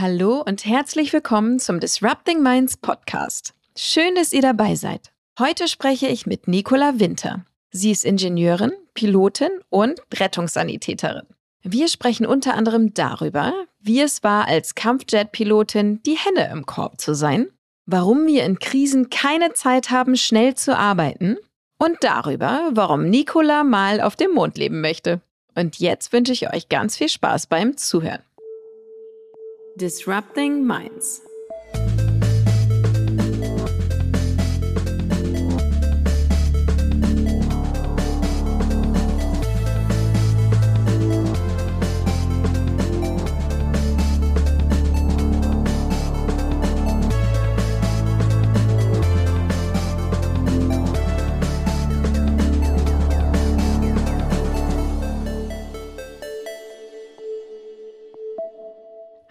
Hallo und herzlich willkommen zum Disrupting Minds Podcast. Schön, dass ihr dabei seid. Heute spreche ich mit Nicola Winter. Sie ist Ingenieurin, Pilotin und Rettungssanitäterin. Wir sprechen unter anderem darüber, wie es war, als Kampfjet-Pilotin die Henne im Korb zu sein, warum wir in Krisen keine Zeit haben, schnell zu arbeiten und darüber, warum Nicola mal auf dem Mond leben möchte. Und jetzt wünsche ich euch ganz viel Spaß beim Zuhören. Disrupting Minds.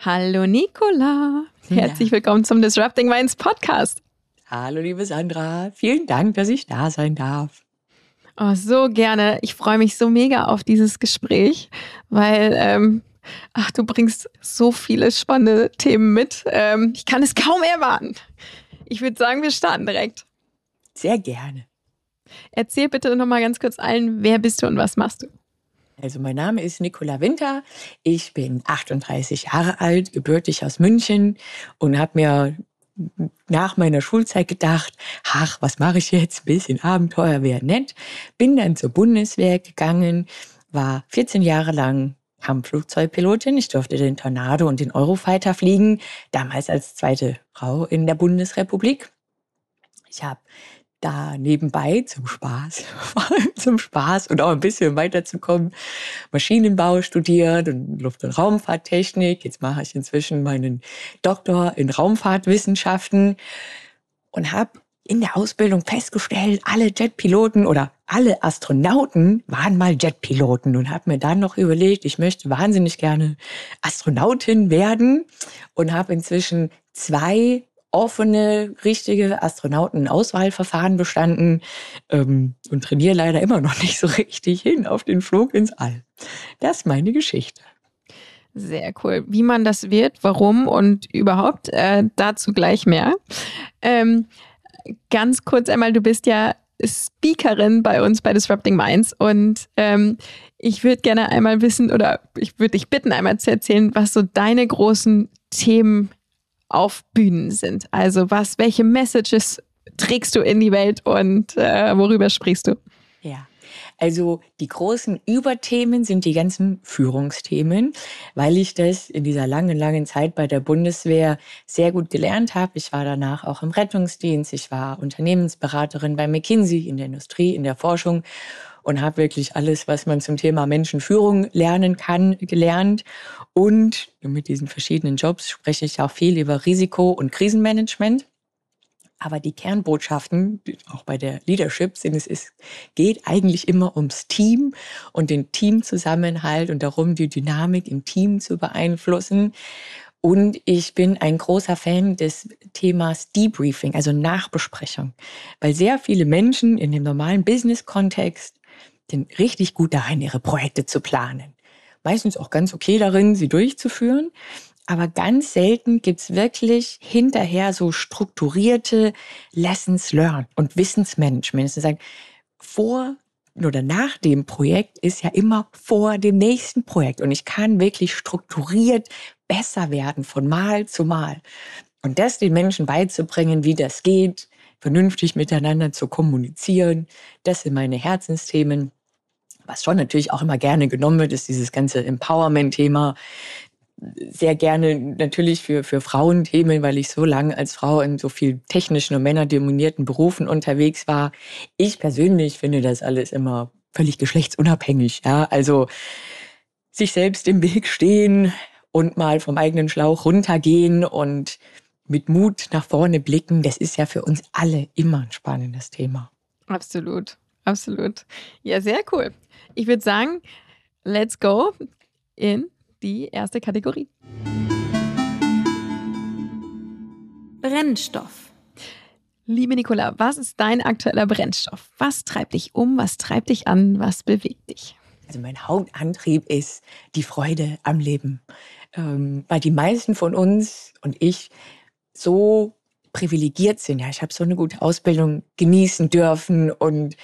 Hallo Nicola. Herzlich ja. willkommen zum Disrupting Minds Podcast. Hallo liebe Sandra. Vielen Dank, dass ich da sein darf. Oh, so gerne. Ich freue mich so mega auf dieses Gespräch, weil ähm, ach, du bringst so viele spannende Themen mit. Ähm, ich kann es kaum erwarten. Ich würde sagen, wir starten direkt. Sehr gerne. Erzähl bitte noch mal ganz kurz allen, wer bist du und was machst du? Also mein Name ist Nicola Winter. Ich bin 38 Jahre alt, gebürtig aus München und habe mir nach meiner Schulzeit gedacht, ach, was mache ich jetzt? Bisschen Abenteuer wäre nett. Bin dann zur Bundeswehr gegangen, war 14 Jahre lang Kampfflugzeugpilotin. Ich durfte den Tornado und den Eurofighter fliegen, damals als zweite Frau in der Bundesrepublik. Ich habe da nebenbei zum Spaß, zum Spaß und auch ein bisschen weiterzukommen, Maschinenbau studiert und Luft- und Raumfahrttechnik. Jetzt mache ich inzwischen meinen Doktor in Raumfahrtwissenschaften und habe in der Ausbildung festgestellt, alle Jetpiloten oder alle Astronauten waren mal Jetpiloten und habe mir dann noch überlegt, ich möchte wahnsinnig gerne Astronautin werden und habe inzwischen zwei offene, richtige Astronautenauswahlverfahren bestanden ähm, und trainiere leider immer noch nicht so richtig hin auf den Flug ins All. Das ist meine Geschichte. Sehr cool. Wie man das wird, warum und überhaupt, äh, dazu gleich mehr. Ähm, ganz kurz einmal, du bist ja Speakerin bei uns bei Disrupting Minds und ähm, ich würde gerne einmal wissen oder ich würde dich bitten, einmal zu erzählen, was so deine großen Themen auf Bühnen sind. Also was, welche Messages trägst du in die Welt und äh, worüber sprichst du? Ja. Also die großen Überthemen sind die ganzen Führungsthemen, weil ich das in dieser langen, langen Zeit bei der Bundeswehr sehr gut gelernt habe. Ich war danach auch im Rettungsdienst, ich war Unternehmensberaterin bei McKinsey in der Industrie, in der Forschung und habe wirklich alles, was man zum Thema Menschenführung lernen kann, gelernt. Und mit diesen verschiedenen Jobs spreche ich auch viel über Risiko- und Krisenmanagement. Aber die Kernbotschaften, auch bei der Leadership, sind es, es geht eigentlich immer ums Team und den Teamzusammenhalt und darum, die Dynamik im Team zu beeinflussen. Und ich bin ein großer Fan des Themas Debriefing, also Nachbesprechung, weil sehr viele Menschen in dem normalen Business-Kontext sind richtig gut darin, ihre Projekte zu planen. Meistens auch ganz okay darin, sie durchzuführen. Aber ganz selten gibt's wirklich hinterher so strukturierte Lessons learned und Wissensmanagement. Das heißt, vor oder nach dem Projekt ist ja immer vor dem nächsten Projekt. Und ich kann wirklich strukturiert besser werden von Mal zu Mal. Und das den Menschen beizubringen, wie das geht, vernünftig miteinander zu kommunizieren, das sind meine Herzensthemen. Was schon natürlich auch immer gerne genommen wird, ist dieses ganze Empowerment-Thema. Sehr gerne natürlich für, für Frauenthemen, weil ich so lange als Frau in so viel technischen und männerdominierten Berufen unterwegs war. Ich persönlich finde das alles immer völlig geschlechtsunabhängig. Ja, also sich selbst im Weg stehen und mal vom eigenen Schlauch runtergehen und mit Mut nach vorne blicken, das ist ja für uns alle immer ein spannendes Thema. Absolut, absolut. Ja, sehr cool. Ich würde sagen, let's go in die erste Kategorie. Brennstoff. Liebe Nicola, was ist dein aktueller Brennstoff? Was treibt dich um? Was treibt dich an? Was bewegt dich? Also mein Hauptantrieb ist die Freude am Leben. ähm, weil die meisten von uns und ich so privilegiert sind. Ja, ich habe so eine gute Ausbildung genießen dürfen und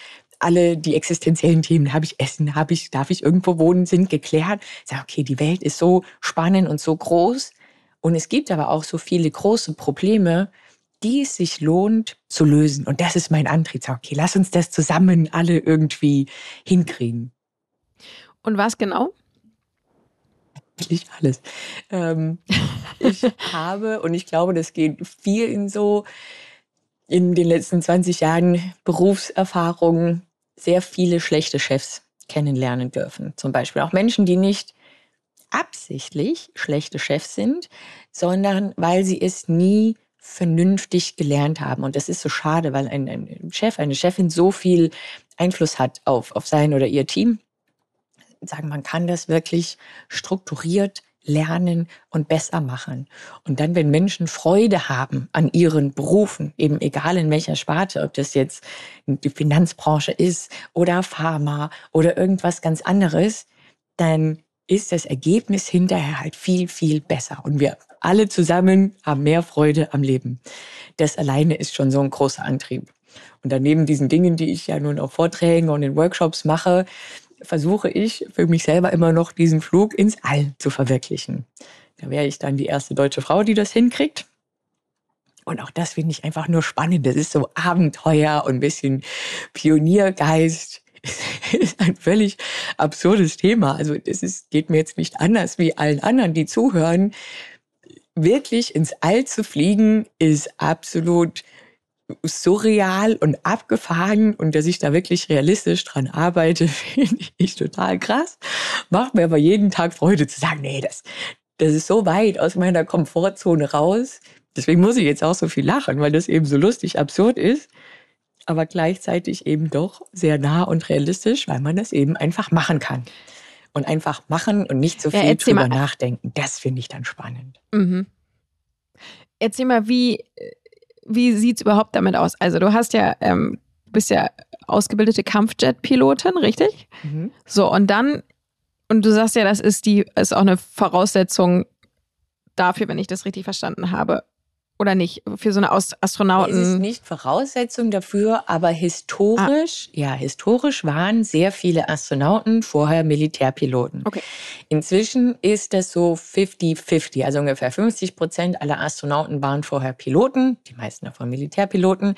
alle die existenziellen Themen, habe ich Essen, habe ich, darf ich irgendwo wohnen, sind geklärt. Ich sage, okay, die Welt ist so spannend und so groß. Und es gibt aber auch so viele große Probleme, die es sich lohnt zu lösen. Und das ist mein Antrieb. Sag, okay, lass uns das zusammen alle irgendwie hinkriegen. Und was genau? Eigentlich alles. Ähm, ich habe, und ich glaube, das geht vielen so, in den letzten 20 Jahren Berufserfahrung sehr viele schlechte Chefs kennenlernen dürfen. Zum Beispiel auch Menschen, die nicht absichtlich schlechte Chefs sind, sondern weil sie es nie vernünftig gelernt haben. Und das ist so schade, weil ein, ein Chef, eine Chefin so viel Einfluss hat auf, auf sein oder ihr Team. Sagen, man kann das wirklich strukturiert lernen und besser machen. Und dann, wenn Menschen Freude haben an ihren Berufen, eben egal in welcher Sparte, ob das jetzt die Finanzbranche ist oder Pharma oder irgendwas ganz anderes, dann ist das Ergebnis hinterher halt viel, viel besser. Und wir alle zusammen haben mehr Freude am Leben. Das alleine ist schon so ein großer Antrieb. Und daneben diesen Dingen, die ich ja nun auf Vorträgen und in Workshops mache, versuche ich für mich selber immer noch diesen Flug ins All zu verwirklichen. Da wäre ich dann die erste deutsche Frau, die das hinkriegt. Und auch das finde ich einfach nur spannend. Das ist so Abenteuer und ein bisschen Pioniergeist. ist ein völlig absurdes Thema. Also das ist, geht mir jetzt nicht anders wie allen anderen, die zuhören. Wirklich ins All zu fliegen ist absolut surreal und abgefahren und dass ich da wirklich realistisch dran arbeite, finde ich total krass. Macht mir aber jeden Tag Freude zu sagen, nee, das, das ist so weit aus meiner Komfortzone raus. Deswegen muss ich jetzt auch so viel lachen, weil das eben so lustig, absurd ist, aber gleichzeitig eben doch sehr nah und realistisch, weil man das eben einfach machen kann. Und einfach machen und nicht so viel ja, drüber nachdenken. Das finde ich dann spannend. Mhm. Erzähl mal, wie wie sieht es überhaupt damit aus? Also du hast ja, ähm, bist ja ausgebildete Kampfjet-Pilotin, richtig? Mhm. So, und dann, und du sagst ja, das ist die, ist auch eine Voraussetzung dafür, wenn ich das richtig verstanden habe, oder nicht? Für so eine Astronauten. Es ist nicht Voraussetzung dafür, aber historisch, ah. ja, historisch waren sehr viele Astronauten vorher Militärpiloten. Okay. Inzwischen ist das so 50-50, also ungefähr 50 Prozent aller Astronauten waren vorher Piloten, die meisten davon Militärpiloten.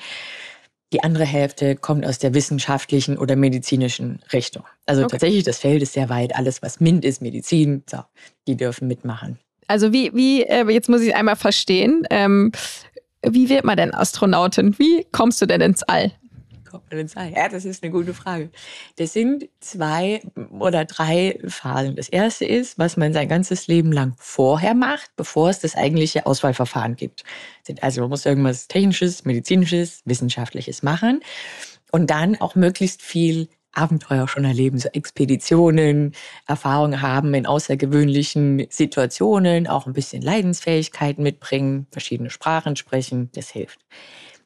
Die andere Hälfte kommt aus der wissenschaftlichen oder medizinischen Richtung. Also okay. tatsächlich, das Feld ist sehr weit. Alles, was MINT ist, Medizin, so, die dürfen mitmachen. Also wie, wie, äh, jetzt muss ich einmal verstehen, ähm, wie wird man denn Astronautin? Wie kommst du denn ins All? Kommt man ins All? Ja, das ist eine gute Frage. Das sind zwei oder drei Phasen. Das erste ist, was man sein ganzes Leben lang vorher macht, bevor es das eigentliche Auswahlverfahren gibt. Also man muss irgendwas Technisches, Medizinisches, Wissenschaftliches machen und dann auch möglichst viel Abenteuer schon erleben, so Expeditionen, Erfahrungen haben in außergewöhnlichen Situationen, auch ein bisschen Leidensfähigkeit mitbringen, verschiedene Sprachen sprechen, das hilft.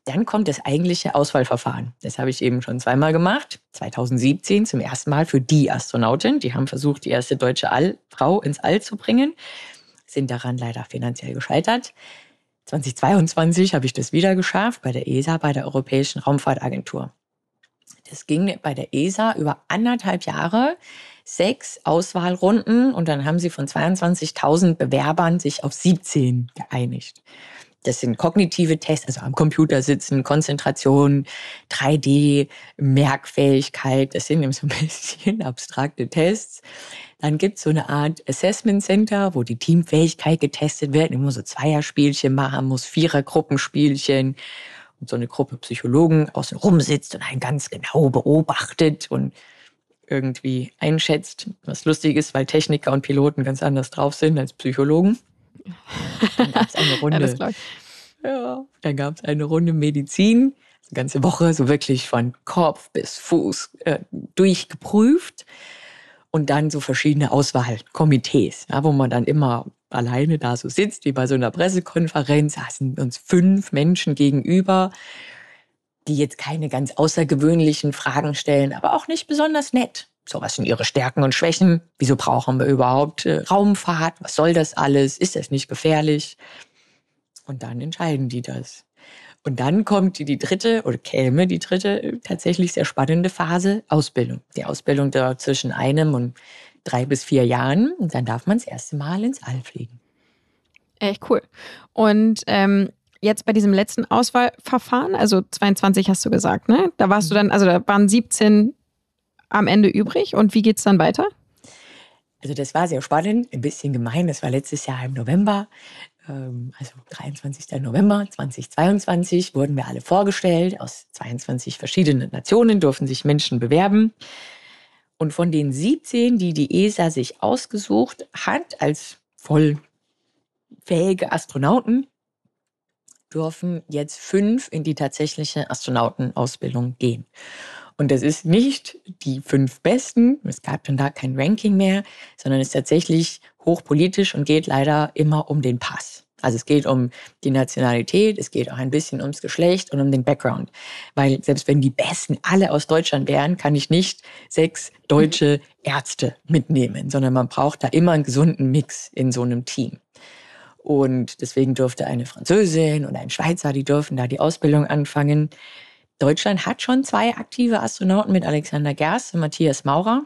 Dann kommt das eigentliche Auswahlverfahren. Das habe ich eben schon zweimal gemacht. 2017 zum ersten Mal für die Astronautin. Die haben versucht, die erste deutsche All Frau ins All zu bringen, sind daran leider finanziell gescheitert. 2022 habe ich das wieder geschafft bei der ESA, bei der Europäischen Raumfahrtagentur. Es ging bei der ESA über anderthalb Jahre, sechs Auswahlrunden und dann haben sie von 22.000 Bewerbern sich auf 17 geeinigt. Das sind kognitive Tests, also am Computer sitzen, Konzentration, 3D, Merkfähigkeit. Das sind eben so ein bisschen abstrakte Tests. Dann gibt es so eine Art Assessment Center, wo die Teamfähigkeit getestet wird. Immer so Zweierspielchen machen muss, Vierergruppenspielchen und so eine Gruppe Psychologen außen rum sitzt und einen ganz genau beobachtet und irgendwie einschätzt, was lustig ist, weil Techniker und Piloten ganz anders drauf sind als Psychologen. Dann gab es eine Runde. ja, ja, dann gab es eine Runde Medizin, eine ganze Woche, so wirklich von Kopf bis Fuß äh, durchgeprüft. Und dann so verschiedene Auswahlkomitees, ja, wo man dann immer alleine da so sitzt, wie bei so einer Pressekonferenz, saßen uns fünf Menschen gegenüber, die jetzt keine ganz außergewöhnlichen Fragen stellen, aber auch nicht besonders nett. So, was sind ihre Stärken und Schwächen? Wieso brauchen wir überhaupt äh, Raumfahrt? Was soll das alles? Ist das nicht gefährlich? Und dann entscheiden die das. Und dann kommt die dritte oder käme die dritte äh, tatsächlich sehr spannende Phase, Ausbildung. Die Ausbildung dauert zwischen einem und drei bis vier Jahren und dann darf man das erste Mal ins All fliegen. Echt cool. Und ähm, jetzt bei diesem letzten Auswahlverfahren, also 22 hast du gesagt, ne? Da warst du dann, also da waren 17 am Ende übrig und wie geht es dann weiter? Also das war sehr spannend, ein bisschen gemein. Das war letztes Jahr im November. Ähm, also 23. November 2022 wurden wir alle vorgestellt. Aus 22 verschiedenen Nationen durften sich Menschen bewerben. Und von den 17, die die ESA sich ausgesucht hat als voll fähige Astronauten, dürfen jetzt fünf in die tatsächliche Astronautenausbildung gehen. Und das ist nicht die fünf Besten, es gab dann da kein Ranking mehr, sondern es ist tatsächlich hochpolitisch und geht leider immer um den Pass. Also es geht um die Nationalität, es geht auch ein bisschen ums Geschlecht und um den Background. Weil selbst wenn die Besten alle aus Deutschland wären, kann ich nicht sechs deutsche Ärzte mitnehmen, sondern man braucht da immer einen gesunden Mix in so einem Team. Und deswegen durfte eine Französin und ein Schweizer, die dürfen da die Ausbildung anfangen. Deutschland hat schon zwei aktive Astronauten mit Alexander Gerst und Matthias Maurer.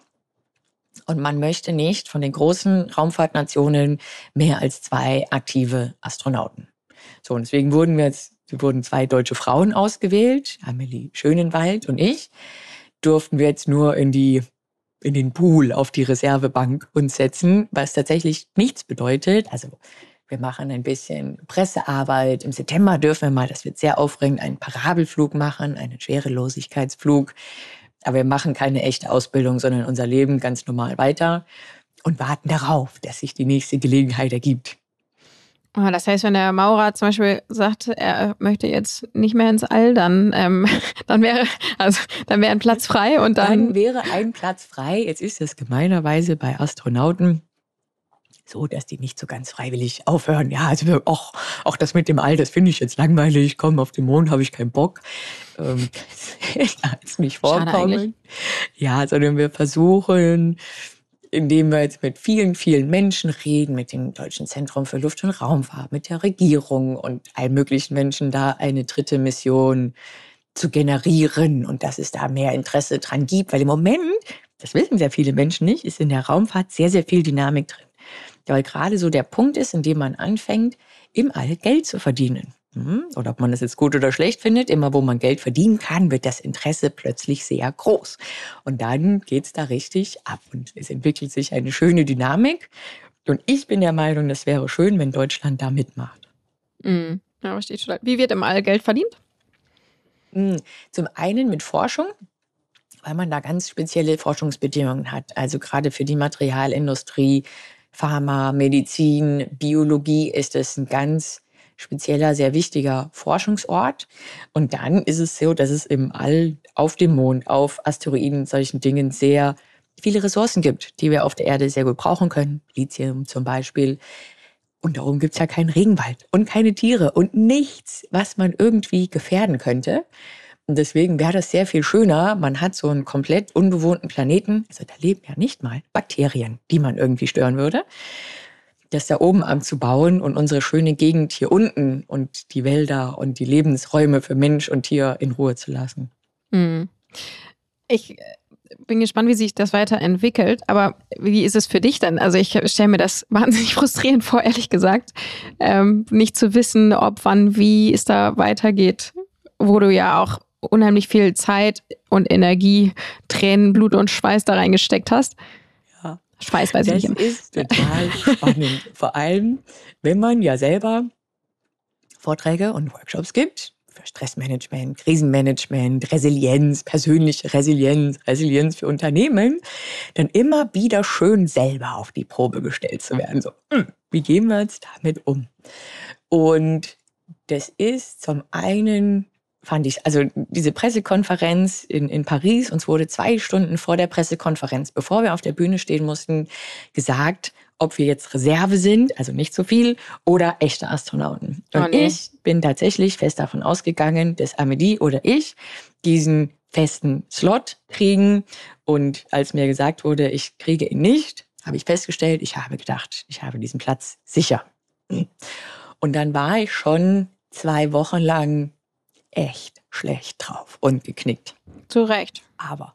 Und man möchte nicht von den großen Raumfahrtnationen mehr als zwei aktive Astronauten. So, und deswegen wurden wir jetzt, wurden zwei deutsche Frauen ausgewählt, Amelie Schönenwald und ich, durften wir jetzt nur in die in den Pool auf die Reservebank uns setzen, was tatsächlich nichts bedeutet. Also wir machen ein bisschen Pressearbeit. Im September dürfen wir mal, das wird sehr aufregend, einen Parabelflug machen, einen Schwerelosigkeitsflug. Aber wir machen keine echte Ausbildung, sondern unser Leben ganz normal weiter und warten darauf, dass sich die nächste Gelegenheit ergibt. Ah, das heißt, wenn der Maurer zum Beispiel sagt, er möchte jetzt nicht mehr ins All, dann, ähm, dann wäre also dann wäre ein Platz frei und dann, dann wäre ein Platz frei. Jetzt ist das gemeinerweise bei Astronauten so, dass die nicht so ganz freiwillig aufhören. Ja, also auch, auch das mit dem All, das finde ich jetzt langweilig. Komm, auf den Mond habe ich keinen Bock. Ähm, das nicht vorkommen. Ja, sondern wir versuchen, indem wir jetzt mit vielen, vielen Menschen reden, mit dem Deutschen Zentrum für Luft- und Raumfahrt, mit der Regierung und allen möglichen Menschen da eine dritte Mission zu generieren und dass es da mehr Interesse dran gibt. Weil im Moment, das wissen sehr viele Menschen nicht, ist in der Raumfahrt sehr, sehr viel Dynamik drin weil gerade so der Punkt ist, in dem man anfängt, im All Geld zu verdienen. Hm? Oder ob man das jetzt gut oder schlecht findet, immer wo man Geld verdienen kann, wird das Interesse plötzlich sehr groß. Und dann geht es da richtig ab und es entwickelt sich eine schöne Dynamik. Und ich bin der Meinung, das wäre schön, wenn Deutschland da mitmacht. Mhm. Ja, verstehe schon. Wie wird im All Geld verdient? Hm, zum einen mit Forschung, weil man da ganz spezielle Forschungsbedingungen hat. Also gerade für die Materialindustrie Pharma, Medizin, Biologie ist es ein ganz spezieller, sehr wichtiger Forschungsort. Und dann ist es so, dass es im All, auf dem Mond, auf Asteroiden, solchen Dingen sehr viele Ressourcen gibt, die wir auf der Erde sehr gut brauchen können. Lithium zum Beispiel. Und darum gibt es ja keinen Regenwald und keine Tiere und nichts, was man irgendwie gefährden könnte. Und deswegen wäre das sehr viel schöner. Man hat so einen komplett unbewohnten Planeten. Also da leben ja nicht mal Bakterien, die man irgendwie stören würde. Das da oben anzubauen und unsere schöne Gegend hier unten und die Wälder und die Lebensräume für Mensch und Tier in Ruhe zu lassen. Mhm. Ich äh, bin gespannt, wie sich das weiterentwickelt. Aber wie ist es für dich dann? Also ich stelle mir das wahnsinnig frustrierend vor, ehrlich gesagt, ähm, nicht zu wissen, ob, wann, wie es da weitergeht, wo du ja auch unheimlich viel Zeit und Energie, Tränen, Blut und Schweiß da reingesteckt hast. Ja. Schweiß weiß das ich nicht. Das ist total spannend. Vor allem, wenn man ja selber Vorträge und Workshops gibt für Stressmanagement, Krisenmanagement, Resilienz, persönliche Resilienz, Resilienz für Unternehmen, dann immer wieder schön selber auf die Probe gestellt zu werden. So, hm, wie gehen wir jetzt damit um? Und das ist zum einen fand ich, also diese Pressekonferenz in, in Paris, uns wurde zwei Stunden vor der Pressekonferenz, bevor wir auf der Bühne stehen mussten, gesagt, ob wir jetzt Reserve sind, also nicht so viel, oder echte Astronauten. Und oh nee. ich bin tatsächlich fest davon ausgegangen, dass Amelie oder ich diesen festen Slot kriegen. Und als mir gesagt wurde, ich kriege ihn nicht, habe ich festgestellt, ich habe gedacht, ich habe diesen Platz sicher. Und dann war ich schon zwei Wochen lang echt schlecht drauf und geknickt. Zu Recht. Aber,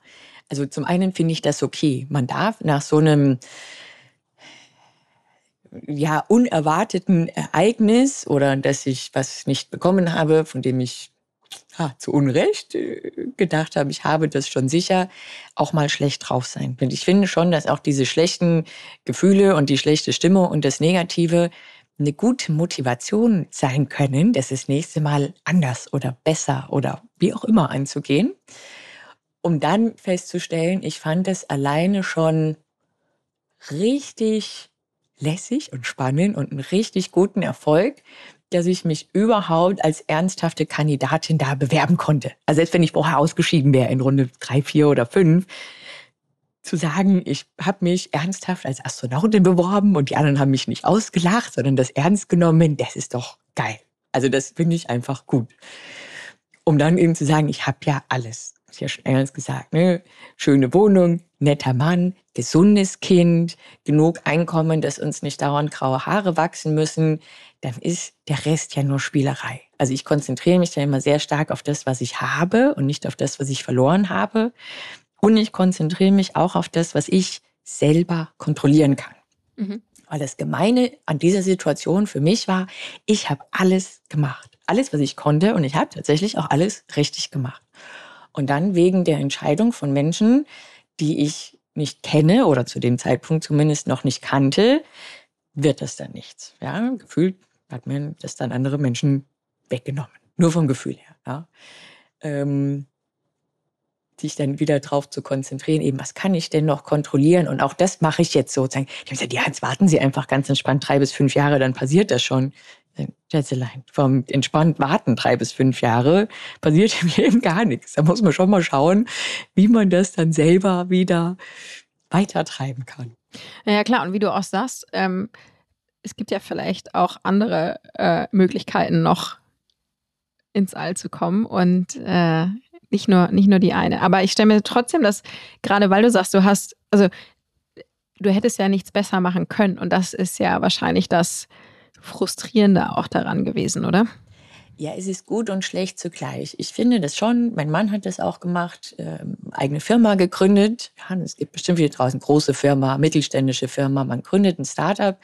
also zum einen finde ich das okay. Man darf nach so einem ja, unerwarteten Ereignis oder dass ich was nicht bekommen habe, von dem ich ja, zu Unrecht äh, gedacht habe, ich habe das schon sicher, auch mal schlecht drauf sein. Und ich finde schon, dass auch diese schlechten Gefühle und die schlechte Stimme und das Negative eine gute Motivation sein können, das das nächste Mal anders oder besser oder wie auch immer anzugehen, um dann festzustellen, ich fand es alleine schon richtig lässig und spannend und einen richtig guten Erfolg, dass ich mich überhaupt als ernsthafte Kandidatin da bewerben konnte. Also selbst wenn ich vorher ausgeschieden wäre in Runde drei, vier oder fünf, zu sagen, ich habe mich ernsthaft als Astronautin beworben und die anderen haben mich nicht ausgelacht, sondern das ernst genommen, das ist doch geil. Also das finde ich einfach gut. Um dann eben zu sagen, ich habe ja alles. Ich ja schon eingangs gesagt, ne? Schöne Wohnung, netter Mann, gesundes Kind, genug Einkommen, dass uns nicht dauernd graue Haare wachsen müssen, dann ist der Rest ja nur Spielerei. Also ich konzentriere mich da immer sehr stark auf das, was ich habe und nicht auf das, was ich verloren habe. Und ich konzentriere mich auch auf das, was ich selber kontrollieren kann. Mhm. Weil das Gemeine an dieser Situation für mich war, ich habe alles gemacht. Alles, was ich konnte. Und ich habe tatsächlich auch alles richtig gemacht. Und dann wegen der Entscheidung von Menschen, die ich nicht kenne oder zu dem Zeitpunkt zumindest noch nicht kannte, wird das dann nichts. Ja, gefühlt hat mir das dann andere Menschen weggenommen. Nur vom Gefühl her. Ja. Ähm, sich dann wieder drauf zu konzentrieren, eben, was kann ich denn noch kontrollieren? Und auch das mache ich jetzt sozusagen. Ich habe gesagt, ja, jetzt warten Sie einfach ganz entspannt drei bis fünf Jahre, dann passiert das schon. Schätzelein, vom entspannt warten drei bis fünf Jahre passiert im Leben gar nichts. Da muss man schon mal schauen, wie man das dann selber wieder weitertreiben kann. Ja, klar. Und wie du auch sagst, ähm, es gibt ja vielleicht auch andere äh, Möglichkeiten noch ins All zu kommen und äh, nicht nur, nicht nur die eine. Aber ich stelle mir trotzdem das, gerade weil du sagst, du hast, also du hättest ja nichts besser machen können. Und das ist ja wahrscheinlich das Frustrierende auch daran gewesen, oder? Ja, es ist gut und schlecht zugleich. Ich finde das schon. Mein Mann hat das auch gemacht, ähm, eigene Firma gegründet. Ja, es gibt bestimmt viele draußen große Firma, mittelständische Firma. Man gründet ein Startup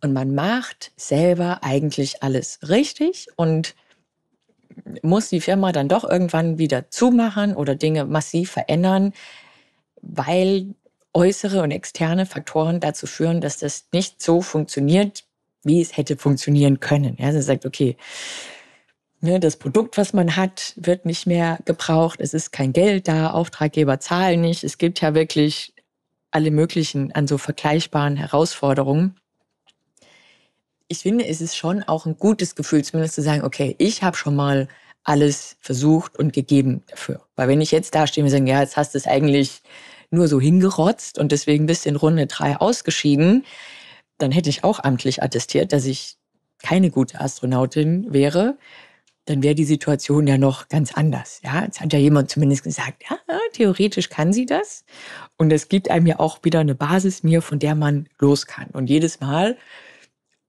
und man macht selber eigentlich alles richtig und muss die Firma dann doch irgendwann wieder zumachen oder Dinge massiv verändern, weil äußere und externe Faktoren dazu führen, dass das nicht so funktioniert, wie es hätte funktionieren können. Ja, sie sagt, okay, ne, das Produkt, was man hat, wird nicht mehr gebraucht, es ist kein Geld da, Auftraggeber zahlen nicht. Es gibt ja wirklich alle möglichen an so vergleichbaren Herausforderungen ich finde, es ist schon auch ein gutes Gefühl, zumindest zu sagen, okay, ich habe schon mal alles versucht und gegeben dafür. Weil wenn ich jetzt da stehe und sage, ja, jetzt hast du es eigentlich nur so hingerotzt und deswegen bist du in Runde drei ausgeschieden, dann hätte ich auch amtlich attestiert, dass ich keine gute Astronautin wäre. Dann wäre die Situation ja noch ganz anders. Ja, jetzt hat ja jemand zumindest gesagt, ja, theoretisch kann sie das. Und es gibt einem ja auch wieder eine Basis mir, von der man los kann. Und jedes Mal,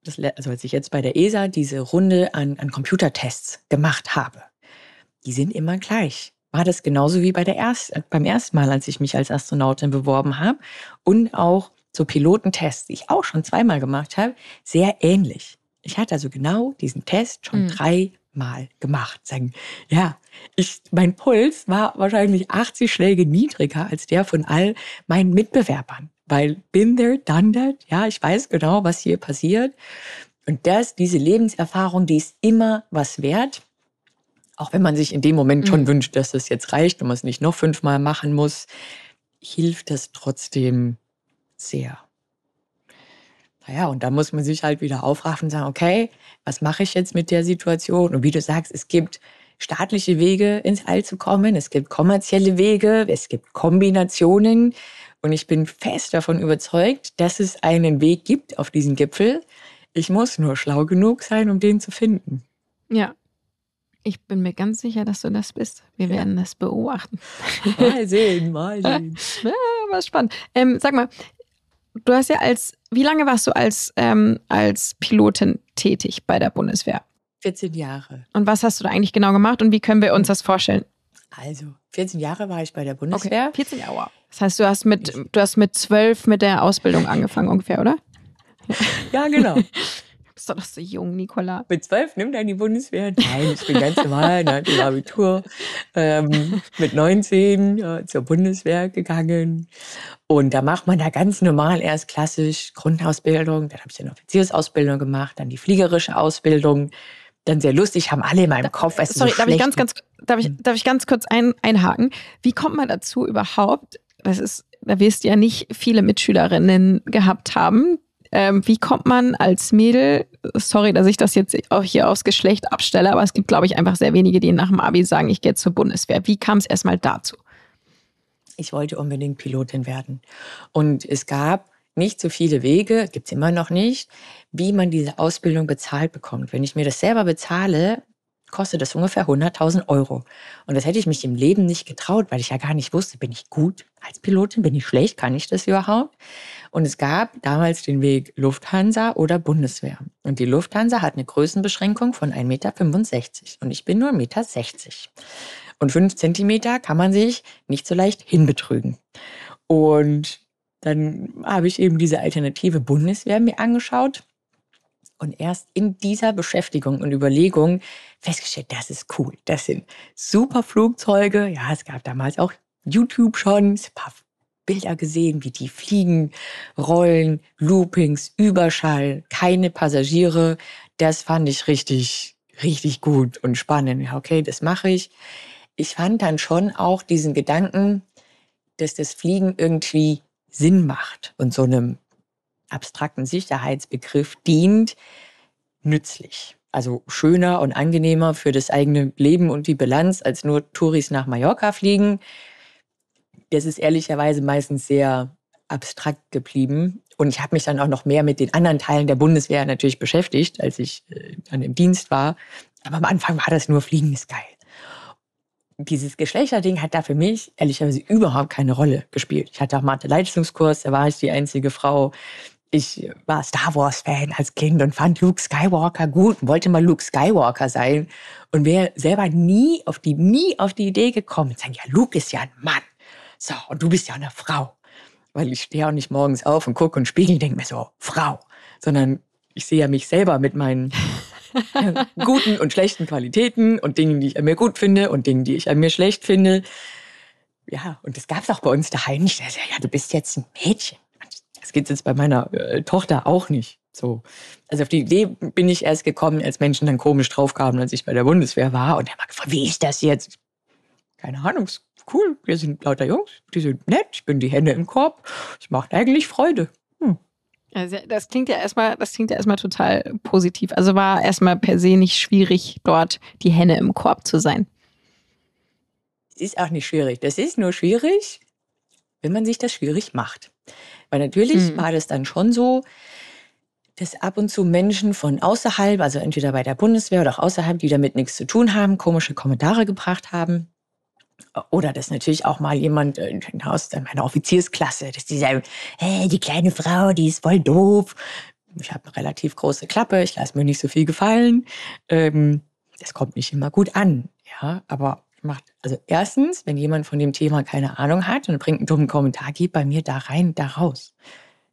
das, also als ich jetzt bei der ESA diese Runde an, an Computertests gemacht habe, die sind immer gleich. War das genauso wie bei der erst, beim ersten Mal, als ich mich als Astronautin beworben habe und auch so Pilotentests, die ich auch schon zweimal gemacht habe, sehr ähnlich. Ich hatte also genau diesen Test schon mhm. dreimal gemacht. Sagen, ja, ich, mein Puls war wahrscheinlich 80 Schläge niedriger als der von all meinen Mitbewerbern weil been there, done that. Ja, ich weiß genau, was hier passiert. Und das, diese Lebenserfahrung, die ist immer was wert. Auch wenn man sich in dem Moment schon mhm. wünscht, dass das jetzt reicht und man es nicht noch fünfmal machen muss, hilft das trotzdem sehr. Naja, und da muss man sich halt wieder aufraffen und sagen, okay, was mache ich jetzt mit der Situation? Und wie du sagst, es gibt staatliche Wege ins All zu kommen, es gibt kommerzielle Wege, es gibt Kombinationen. Und ich bin fest davon überzeugt, dass es einen Weg gibt auf diesen Gipfel. Ich muss nur schlau genug sein, um den zu finden. Ja. Ich bin mir ganz sicher, dass du das bist. Wir ja. werden das beobachten. Mal sehen, mal sehen. ja, war spannend. Ähm, sag mal, du hast ja als, wie lange warst du als, ähm, als Pilotin tätig bei der Bundeswehr? 14 Jahre. Und was hast du da eigentlich genau gemacht und wie können wir uns das vorstellen? Also, 14 Jahre war ich bei der Bundeswehr. Okay, 14 Jahre. Das heißt, du hast mit, du hast mit zwölf mit der Ausbildung angefangen ungefähr, oder? Ja, genau. Du bist doch noch so jung, Nicola. Mit zwölf nimmt er die Bundeswehr? Nein, ich bin ganz normal, nach dem Abitur. Ähm, mit 19 ja, zur Bundeswehr gegangen. Und da macht man da ganz normal erst klassisch Grundausbildung. Dann habe ich eine Offiziersausbildung gemacht, dann die fliegerische Ausbildung dann sehr lustig, haben alle in meinem Kopf. Es sorry, so darf, ich ganz, ganz, darf, ich, darf ich ganz kurz ein, einhaken? Wie kommt man dazu überhaupt? Das ist, da wirst du ja nicht viele Mitschülerinnen gehabt haben. Ähm, wie kommt man als Mädel, sorry, dass ich das jetzt auch hier aufs Geschlecht abstelle, aber es gibt, glaube ich, einfach sehr wenige, die nach dem Abi sagen, ich gehe zur Bundeswehr. Wie kam es erstmal dazu? Ich wollte unbedingt Pilotin werden. Und es gab nicht so viele Wege, gibt es immer noch nicht, wie man diese Ausbildung bezahlt bekommt. Wenn ich mir das selber bezahle, kostet das ungefähr 100.000 Euro. Und das hätte ich mich im Leben nicht getraut, weil ich ja gar nicht wusste, bin ich gut als Pilotin, bin ich schlecht, kann ich das überhaupt? Und es gab damals den Weg Lufthansa oder Bundeswehr. Und die Lufthansa hat eine Größenbeschränkung von 1,65 Meter und ich bin nur 1,60 Meter. Und 5 Zentimeter kann man sich nicht so leicht hinbetrügen. Und dann habe ich eben diese alternative Bundeswehr mir angeschaut und erst in dieser Beschäftigung und Überlegung festgestellt, das ist cool. Das sind super Flugzeuge. Ja, es gab damals auch YouTube schon, ein paar Bilder gesehen, wie die fliegen, rollen, Loopings, Überschall, keine Passagiere. Das fand ich richtig, richtig gut und spannend. Ja, okay, das mache ich. Ich fand dann schon auch diesen Gedanken, dass das Fliegen irgendwie Sinn macht und so einem abstrakten Sicherheitsbegriff dient, nützlich. Also schöner und angenehmer für das eigene Leben und die Bilanz, als nur Touris nach Mallorca fliegen. Das ist ehrlicherweise meistens sehr abstrakt geblieben. Und ich habe mich dann auch noch mehr mit den anderen Teilen der Bundeswehr natürlich beschäftigt, als ich äh, dann im Dienst war. Aber am Anfang war das nur Fliegen ist geil dieses Geschlechterding hat da für mich ehrlicherweise überhaupt keine Rolle gespielt. Ich hatte auch Mathe-Leistungskurs, da war ich die einzige Frau. Ich war Star Wars-Fan als Kind und fand Luke Skywalker gut und wollte mal Luke Skywalker sein und wäre selber nie auf die, nie auf die Idee gekommen, zu sagen, ja, Luke ist ja ein Mann. So, und du bist ja eine Frau. Weil ich stehe auch nicht morgens auf und gucke und spiegel und denke mir so, Frau. Sondern ich sehe ja mich selber mit meinen guten und schlechten Qualitäten und Dingen, die ich an mir gut finde und Dingen, die ich an mir schlecht finde. Ja, und das gab es auch bei uns daheim nicht. Ja, du bist jetzt ein Mädchen. Das geht jetzt bei meiner äh, Tochter auch nicht. So. Also auf die Idee bin ich erst gekommen, als Menschen dann komisch draufkamen, als ich bei der Bundeswehr war. Und er hat gefragt, wie ist das jetzt? Keine Ahnung, ist cool. Wir sind lauter Jungs, die sind nett, ich bin die Hände im Korb. Es macht eigentlich Freude. Hm. Also das klingt ja erstmal, das klingt ja erstmal total positiv. Also war erstmal per se nicht schwierig, dort die Henne im Korb zu sein. Es ist auch nicht schwierig. Das ist nur schwierig, wenn man sich das schwierig macht. Weil natürlich mhm. war das dann schon so, dass ab und zu Menschen von außerhalb, also entweder bei der Bundeswehr oder auch außerhalb, die damit nichts zu tun haben, komische Kommentare gebracht haben. Oder dass natürlich auch mal jemand äh, aus meiner Offiziersklasse, dass die sagen, hey, die kleine Frau, die ist voll doof. Ich habe eine relativ große Klappe, ich lasse mir nicht so viel gefallen. Ähm, das kommt nicht immer gut an. Ja, aber macht, also erstens, wenn jemand von dem Thema keine Ahnung hat und bringt einen dummen Kommentar, geht bei mir da rein, da raus.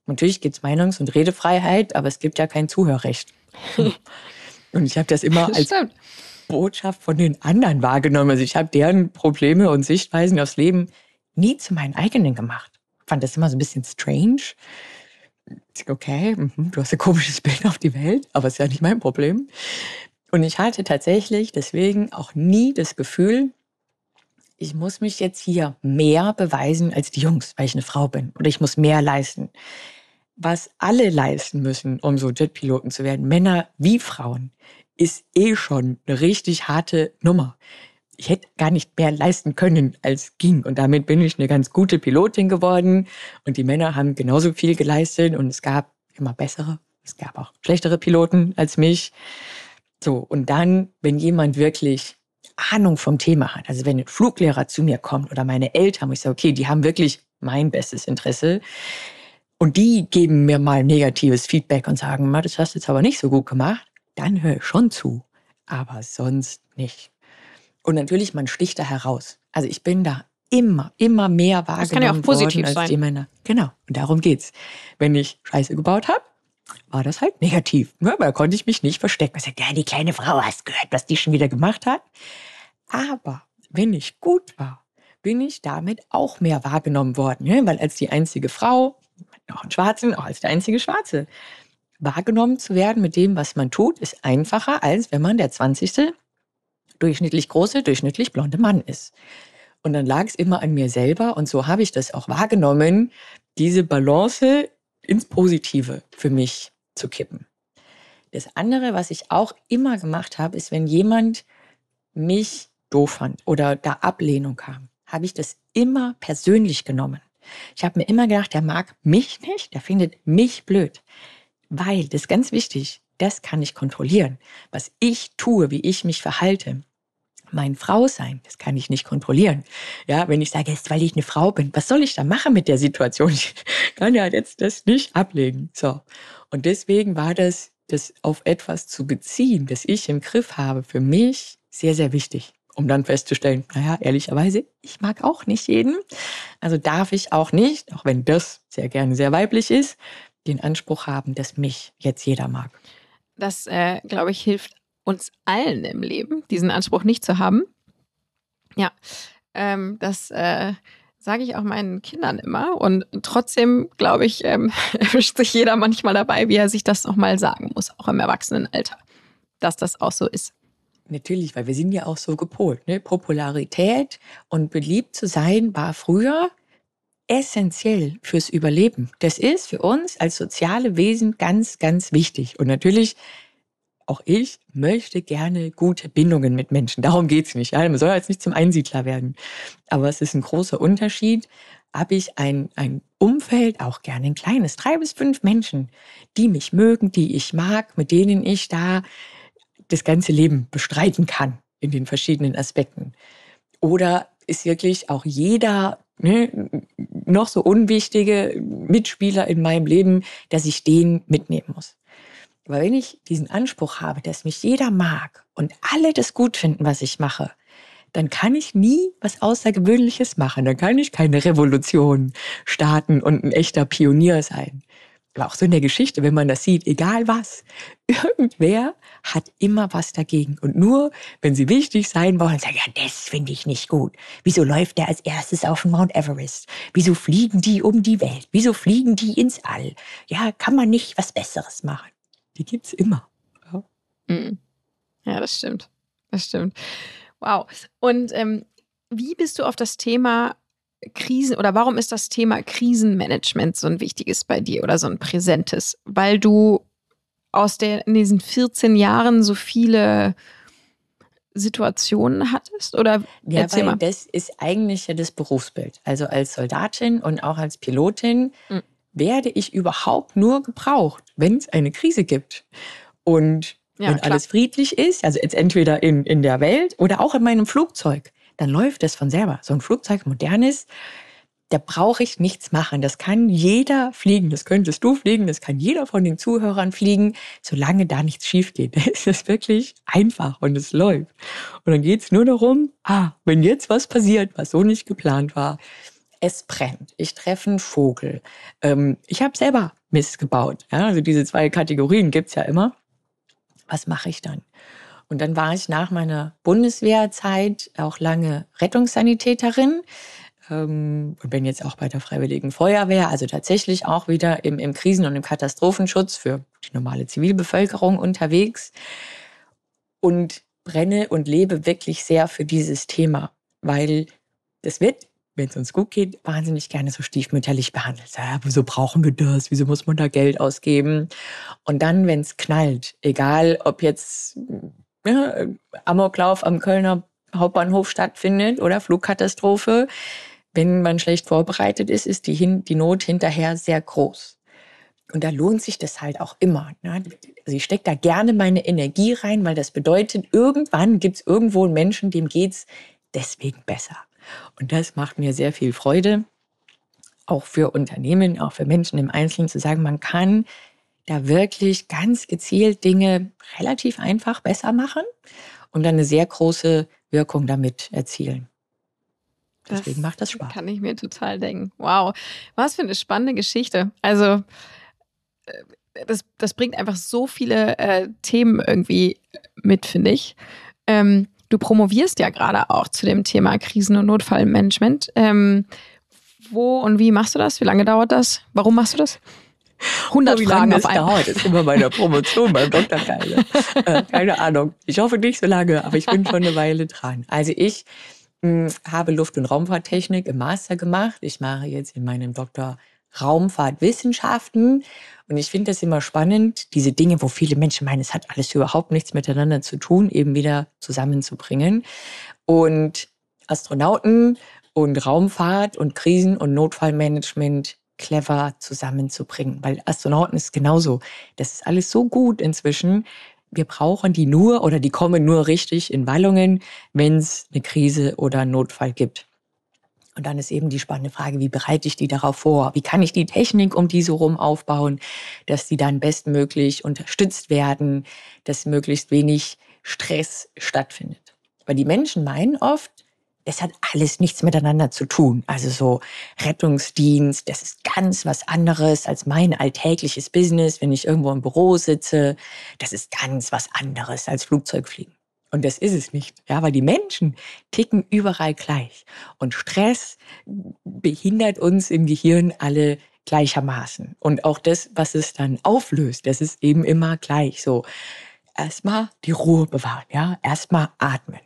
Natürlich gibt es Meinungs- und Redefreiheit, aber es gibt ja kein Zuhörrecht. und ich habe das immer als Botschaft von den anderen wahrgenommen. Also ich habe deren Probleme und Sichtweisen aufs Leben nie zu meinen eigenen gemacht. Fand das immer so ein bisschen strange. Okay, mhm, du hast ein komisches Bild auf die Welt, aber ist ja nicht mein Problem. Und ich hatte tatsächlich deswegen auch nie das Gefühl, ich muss mich jetzt hier mehr beweisen als die Jungs, weil ich eine Frau bin. Oder ich muss mehr leisten. Was alle leisten müssen, um so Jetpiloten zu werden, Männer wie Frauen, ist eh schon eine richtig harte Nummer. Ich hätte gar nicht mehr leisten können, als ging. Und damit bin ich eine ganz gute Pilotin geworden. Und die Männer haben genauso viel geleistet. Und es gab immer bessere. Es gab auch schlechtere Piloten als mich. So, und dann, wenn jemand wirklich Ahnung vom Thema hat, also wenn ein Fluglehrer zu mir kommt oder meine Eltern, wo ich sage, okay, die haben wirklich mein bestes Interesse, und die geben mir mal negatives Feedback und sagen, das hast du jetzt aber nicht so gut gemacht, dann höre ich schon zu. Aber sonst nicht. Und natürlich, man sticht da heraus. Also ich bin da immer, immer mehr wahrgenommen das kann ja auch positiv worden als sein. die Männer. Genau. Und darum geht's. Wenn ich Scheiße gebaut habe, war das halt negativ. Ja, da konnte ich mich nicht verstecken. Ich sagte, ja, die kleine Frau, hast gehört, was die schon wieder gemacht hat? Aber wenn ich gut war, bin ich damit auch mehr wahrgenommen worden. Ne? Weil als die einzige Frau auch einen Schwarzen, auch als der einzige Schwarze. Wahrgenommen zu werden mit dem, was man tut, ist einfacher, als wenn man der 20. durchschnittlich große, durchschnittlich blonde Mann ist. Und dann lag es immer an mir selber und so habe ich das auch wahrgenommen, diese Balance ins Positive für mich zu kippen. Das andere, was ich auch immer gemacht habe, ist, wenn jemand mich doof fand oder da Ablehnung kam, habe ich das immer persönlich genommen. Ich habe mir immer gedacht, der mag mich nicht, der findet mich blöd. Weil, das ist ganz wichtig, das kann ich kontrollieren. Was ich tue, wie ich mich verhalte. Mein Frau sein, das kann ich nicht kontrollieren. Ja, wenn ich sage, jetzt weil ich eine Frau bin, was soll ich da machen mit der Situation? Ich kann ja jetzt das nicht ablegen. So. Und deswegen war das, das auf etwas zu beziehen, das ich im Griff habe, für mich sehr, sehr wichtig um dann festzustellen, naja, ehrlicherweise, ich mag auch nicht jeden. Also darf ich auch nicht, auch wenn das sehr gerne sehr weiblich ist, den Anspruch haben, dass mich jetzt jeder mag. Das, äh, glaube ich, hilft uns allen im Leben, diesen Anspruch nicht zu haben. Ja, ähm, das äh, sage ich auch meinen Kindern immer. Und trotzdem, glaube ich, ähm, erwischt sich jeder manchmal dabei, wie er sich das nochmal sagen muss, auch im Erwachsenenalter, dass das auch so ist. Natürlich, weil wir sind ja auch so gepolt. Ne? Popularität und beliebt zu sein war früher essentiell fürs Überleben. Das ist für uns als soziale Wesen ganz, ganz wichtig. Und natürlich, auch ich möchte gerne gute Bindungen mit Menschen. Darum geht's nicht. Ja? Man soll jetzt nicht zum Einsiedler werden. Aber es ist ein großer Unterschied. Habe ich ein, ein Umfeld, auch gerne ein kleines, drei bis fünf Menschen, die mich mögen, die ich mag, mit denen ich da das ganze Leben bestreiten kann in den verschiedenen Aspekten. Oder ist wirklich auch jeder ne, noch so unwichtige Mitspieler in meinem Leben, dass ich den mitnehmen muss. Aber wenn ich diesen Anspruch habe, dass mich jeder mag und alle das gut finden, was ich mache, dann kann ich nie was Außergewöhnliches machen. Dann kann ich keine Revolution starten und ein echter Pionier sein aber auch so in der Geschichte, wenn man das sieht, egal was, irgendwer hat immer was dagegen. Und nur, wenn sie wichtig sein wollen, sagen, ja, das finde ich nicht gut. Wieso läuft der als erstes auf den Mount Everest? Wieso fliegen die um die Welt? Wieso fliegen die ins All? Ja, kann man nicht was Besseres machen? Die gibt's immer. Ja, mhm. ja das stimmt. Das stimmt. Wow. Und ähm, wie bist du auf das Thema Krisen oder warum ist das Thema Krisenmanagement so ein wichtiges bei dir oder so ein präsentes? Weil du aus der, in diesen 14 Jahren so viele Situationen hattest? Oder ja, weil mal. das ist eigentlich ja das Berufsbild. Also als Soldatin und auch als Pilotin mhm. Werde ich überhaupt nur gebraucht, wenn es eine Krise gibt. Und ja, wenn klar. alles friedlich ist, also jetzt entweder in, in der Welt oder auch in meinem Flugzeug, dann läuft es von selber. So ein Flugzeug, modernes, da brauche ich nichts machen. Das kann jeder fliegen. Das könntest du fliegen. Das kann jeder von den Zuhörern fliegen, solange da nichts schief geht. Es ist wirklich einfach und es läuft. Und dann geht es nur darum, ah, wenn jetzt was passiert, was so nicht geplant war, es brennt. Ich treffe einen Vogel. Ähm, ich habe selber Mist gebaut. Ja, also diese zwei Kategorien gibt's ja immer. Was mache ich dann? Und dann war ich nach meiner Bundeswehrzeit auch lange Rettungssanitäterin ähm, und bin jetzt auch bei der Freiwilligen Feuerwehr, also tatsächlich auch wieder im, im Krisen- und im Katastrophenschutz für die normale Zivilbevölkerung unterwegs und brenne und lebe wirklich sehr für dieses Thema, weil das wird wenn es uns gut geht, wahnsinnig gerne so stiefmütterlich behandelt. Ja, wieso brauchen wir das? Wieso muss man da Geld ausgeben? Und dann, wenn es knallt, egal ob jetzt ja, Amoklauf am Kölner Hauptbahnhof stattfindet oder Flugkatastrophe, wenn man schlecht vorbereitet ist, ist die, Hin die Not hinterher sehr groß. Und da lohnt sich das halt auch immer. Ne? Also ich stecke da gerne meine Energie rein, weil das bedeutet, irgendwann gibt es irgendwo einen Menschen, dem geht es deswegen besser. Und das macht mir sehr viel Freude, auch für Unternehmen, auch für Menschen im Einzelnen zu sagen, man kann da wirklich ganz gezielt Dinge relativ einfach besser machen und dann eine sehr große Wirkung damit erzielen. Deswegen das macht das Spaß. Kann ich mir total denken. Wow, was für eine spannende Geschichte. Also äh, das, das bringt einfach so viele äh, Themen irgendwie mit, finde ich. Ähm, du promovierst ja gerade auch zu dem Thema Krisen- und Notfallmanagement. Ähm, wo und wie machst du das? Wie lange dauert das? Warum machst du das? 100 oh, wie Fragen lange auf einmal. dauert, ist immer bei der Promotion beim Dr. Keile. Äh, keine Ahnung. Ich hoffe nicht so lange, aber ich bin schon eine Weile dran. Also ich mh, hm, habe Luft- und Raumfahrttechnik im Master gemacht. Ich mache jetzt in meinem Doktor Raumfahrtwissenschaften. Und ich finde das immer spannend, diese Dinge, wo viele Menschen meinen, es hat alles überhaupt nichts miteinander zu tun, eben wieder zusammenzubringen. Und Astronauten und Raumfahrt und Krisen- und Notfallmanagement clever zusammenzubringen. Weil Astronauten ist genauso. Das ist alles so gut inzwischen. Wir brauchen die nur oder die kommen nur richtig in Wallungen, wenn es eine Krise oder einen Notfall gibt. Und dann ist eben die spannende Frage, wie bereite ich die darauf vor? Wie kann ich die Technik um diese rum aufbauen, dass die dann bestmöglich unterstützt werden, dass möglichst wenig Stress stattfindet? Weil die Menschen meinen oft, es hat alles nichts miteinander zu tun. Also so Rettungsdienst, das ist ganz was anderes als mein alltägliches Business, wenn ich irgendwo im Büro sitze. Das ist ganz was anderes als Flugzeugfliegen. Und das ist es nicht, ja, weil die Menschen ticken überall gleich. Und Stress behindert uns im Gehirn alle gleichermaßen. Und auch das, was es dann auflöst, das ist eben immer gleich so. Erstmal die Ruhe bewahren, ja, erstmal atmen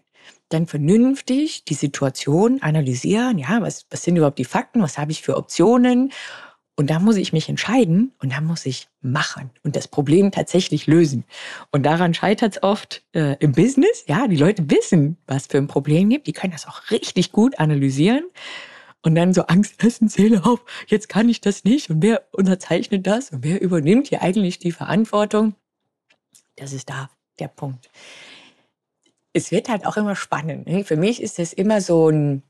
dann vernünftig die Situation analysieren. Ja, was, was sind überhaupt die Fakten? Was habe ich für Optionen? Und da muss ich mich entscheiden und da muss ich machen und das Problem tatsächlich lösen. Und daran scheitert es oft äh, im Business. Ja, die Leute wissen, was für ein Problem gibt. Die können das auch richtig gut analysieren. Und dann so Angst essen, Seele auf, jetzt kann ich das nicht. Und wer unterzeichnet das? Und wer übernimmt hier eigentlich die Verantwortung? Das ist da der Punkt es wird halt auch immer spannend. Ne? Für mich ist das immer so ein,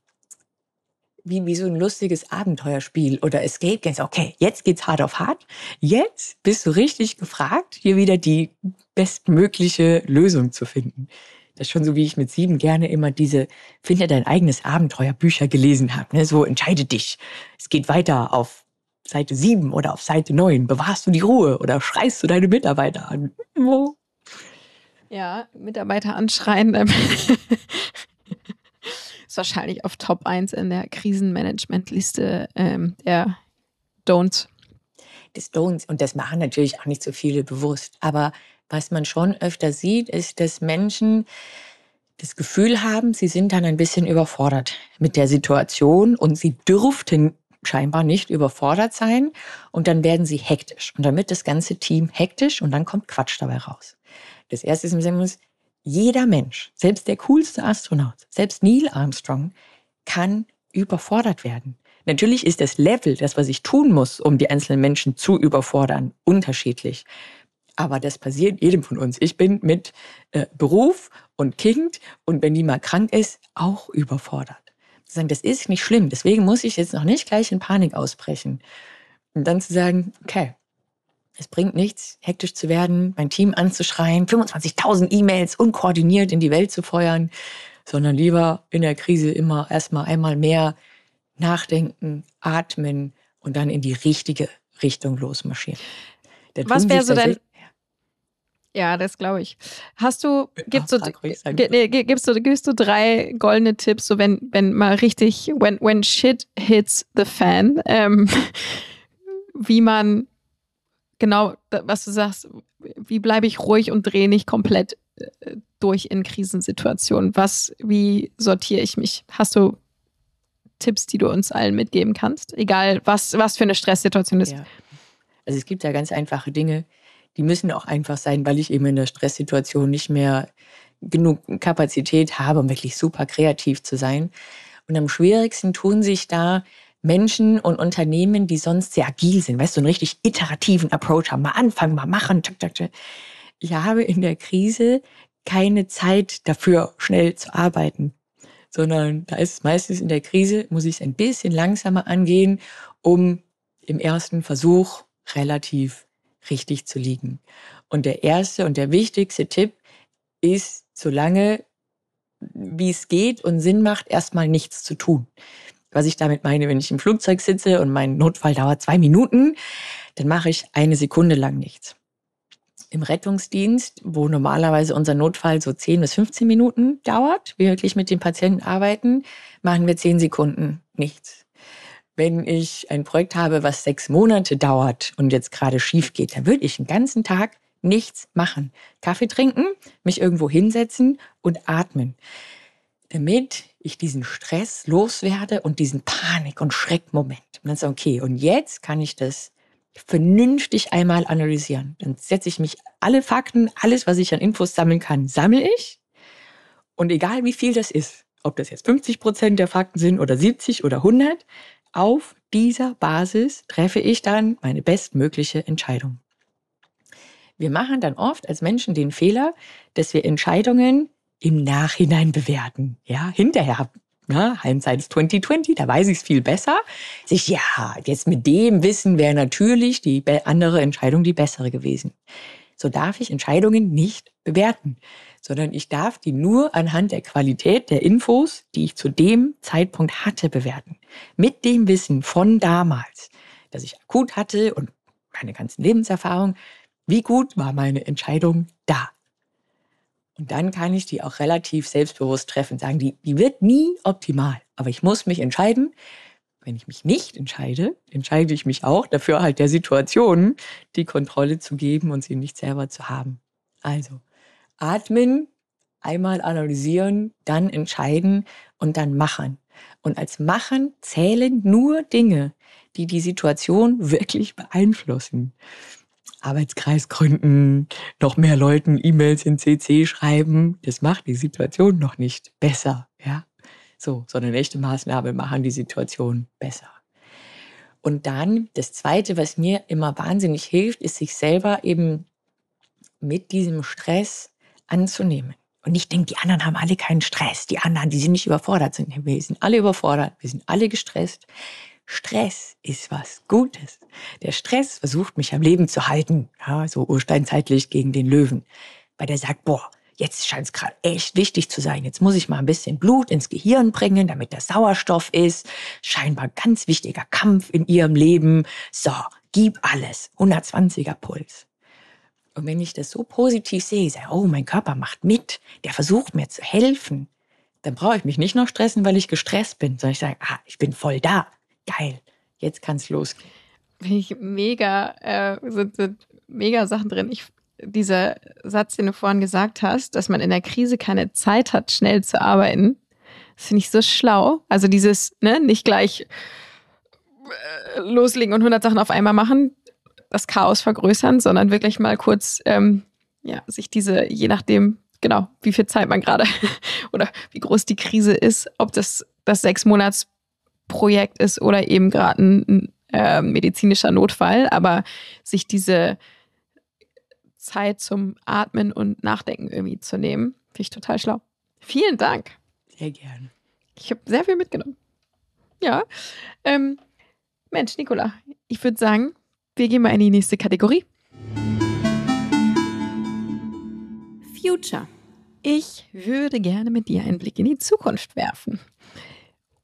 wie, wie so ein lustiges Abenteuerspiel oder Escape Games. Okay, jetzt geht's hart auf hart. Jetzt bist du richtig gefragt, hier wieder die bestmögliche Lösung zu finden. Das ist schon so, wie ich mit sieben gerne immer diese Finde dein eigenes Abenteuerbücher gelesen habe. Ne? So entscheide dich. Es geht weiter auf Seite sieben oder auf Seite neun. Bewahrst du die Ruhe oder schreist du deine Mitarbeiter an? Ja, Mitarbeiter anschreien. Ist wahrscheinlich auf Top 1 in der Krisenmanagement-Liste ähm, der Don'ts. Des Don'ts. Und das machen natürlich auch nicht so viele bewusst. Aber was man schon öfter sieht, ist, dass Menschen das Gefühl haben, sie sind dann ein bisschen überfordert mit der Situation und sie dürften scheinbar nicht überfordert sein und dann werden sie hektisch und wird das ganze Team hektisch und dann kommt Quatsch dabei raus. Das erste ist im Sinne, jeder Mensch, selbst der coolste Astronaut, selbst Neil Armstrong, kann überfordert werden. Natürlich ist das Level, das, was ich tun muss, um die einzelnen Menschen zu überfordern, unterschiedlich. Aber das passiert jedem von uns. Ich bin mit äh, Beruf und Kind und wenn die mal krank ist, auch überfordert. Zu sagen, das ist nicht schlimm, deswegen muss ich jetzt noch nicht gleich in Panik ausbrechen. Und dann zu sagen, okay, es bringt nichts, hektisch zu werden, mein Team anzuschreien, 25.000 E-Mails unkoordiniert in die Welt zu feuern, sondern lieber in der Krise immer erstmal einmal mehr nachdenken, atmen und dann in die richtige Richtung losmarschieren. Was wäre so dein, ja, das glaube ich. Hast du, gibst du, nee, gibst du, gibst du drei goldene Tipps, so wenn, wenn mal richtig, when, when shit hits the fan, ähm, wie man genau, was du sagst, wie bleibe ich ruhig und drehe nicht komplett äh, durch in Krisensituationen? Was, wie sortiere ich mich? Hast du Tipps, die du uns allen mitgeben kannst? Egal, was, was für eine Stresssituation ist. Ja. Also es gibt ja ganz einfache Dinge, die müssen auch einfach sein, weil ich eben in der Stresssituation nicht mehr genug Kapazität habe, um wirklich super kreativ zu sein. Und am schwierigsten tun sich da Menschen und Unternehmen, die sonst sehr agil sind, weißt du, einen richtig iterativen Approach haben, mal anfangen, mal machen. Ich habe in der Krise keine Zeit dafür, schnell zu arbeiten, sondern da ist meistens in der Krise, muss ich es ein bisschen langsamer angehen, um im ersten Versuch relativ richtig zu liegen. Und der erste und der wichtigste Tipp ist, solange wie es geht und Sinn macht, erstmal nichts zu tun. Was ich damit meine, wenn ich im Flugzeug sitze und mein Notfall dauert zwei Minuten, dann mache ich eine Sekunde lang nichts. Im Rettungsdienst, wo normalerweise unser Notfall so 10 bis 15 Minuten dauert, wir wirklich mit dem Patienten arbeiten, machen wir 10 Sekunden nichts. Wenn ich ein Projekt habe, was sechs Monate dauert und jetzt gerade schief geht, dann würde ich den ganzen Tag nichts machen. Kaffee trinken, mich irgendwo hinsetzen und atmen. Damit ich diesen Stress loswerde und diesen Panik- und Schreckmoment. Und dann sage okay, und jetzt kann ich das vernünftig einmal analysieren. Dann setze ich mich alle Fakten, alles, was ich an Infos sammeln kann, sammle ich. Und egal wie viel das ist, ob das jetzt 50 Prozent der Fakten sind oder 70 oder 100, auf dieser Basis treffe ich dann meine bestmögliche Entscheidung. Wir machen dann oft als Menschen den Fehler, dass wir Entscheidungen im Nachhinein bewerten. Ja, hinterher na, Hindsight 2020, da weiß ich es viel besser. Sich, ja, jetzt mit dem Wissen wäre natürlich die andere Entscheidung die bessere gewesen. So darf ich Entscheidungen nicht bewerten, sondern ich darf die nur anhand der Qualität der Infos, die ich zu dem Zeitpunkt hatte, bewerten. Mit dem Wissen von damals, das ich akut hatte und meine ganzen Lebenserfahrungen, wie gut war meine Entscheidung da? Und dann kann ich die auch relativ selbstbewusst treffen. Sagen, die, die wird nie optimal. Aber ich muss mich entscheiden. Wenn ich mich nicht entscheide, entscheide ich mich auch dafür halt der Situation die Kontrolle zu geben und sie nicht selber zu haben. Also atmen, einmal analysieren, dann entscheiden und dann machen. Und als Machen zählen nur Dinge, die die Situation wirklich beeinflussen. Arbeitskreis gründen, noch mehr Leuten E-Mails in CC schreiben. Das macht die Situation noch nicht besser, ja. So, sondern echte Maßnahmen machen die Situation besser. Und dann das zweite, was mir immer wahnsinnig hilft, ist sich selber eben mit diesem Stress anzunehmen. Und ich denke, die anderen haben alle keinen Stress. Die anderen, die sind nicht überfordert. Wir sind alle überfordert. Wir sind alle gestresst. Stress ist was Gutes. Der Stress versucht mich am Leben zu halten, ja, so ursteinzeitlich gegen den Löwen. Weil der sagt, boah, jetzt scheint es gerade echt wichtig zu sein. Jetzt muss ich mal ein bisschen Blut ins Gehirn bringen, damit der Sauerstoff ist. Scheinbar ganz wichtiger Kampf in ihrem Leben. So, gib alles. 120er Puls. Und wenn ich das so positiv sehe, sage, oh, mein Körper macht mit, der versucht mir zu helfen, dann brauche ich mich nicht noch stressen, weil ich gestresst bin, sondern ich sage, ah, ich bin voll da geil, jetzt kann es losgehen. Finde ich mega, äh, sind, sind mega Sachen drin. Ich, dieser Satz, den du vorhin gesagt hast, dass man in der Krise keine Zeit hat, schnell zu arbeiten, finde ich so schlau. Also dieses, ne, nicht gleich äh, loslegen und 100 Sachen auf einmal machen, das Chaos vergrößern, sondern wirklich mal kurz, ähm, ja, sich diese, je nachdem, genau, wie viel Zeit man gerade oder wie groß die Krise ist, ob das das sechs Monats Projekt ist oder eben gerade ein äh, medizinischer Notfall, aber sich diese Zeit zum Atmen und Nachdenken irgendwie zu nehmen, finde ich total schlau. Vielen Dank. Sehr gerne. Ich habe sehr viel mitgenommen. Ja. Ähm, Mensch, Nicola, ich würde sagen, wir gehen mal in die nächste Kategorie. Future. Ich würde gerne mit dir einen Blick in die Zukunft werfen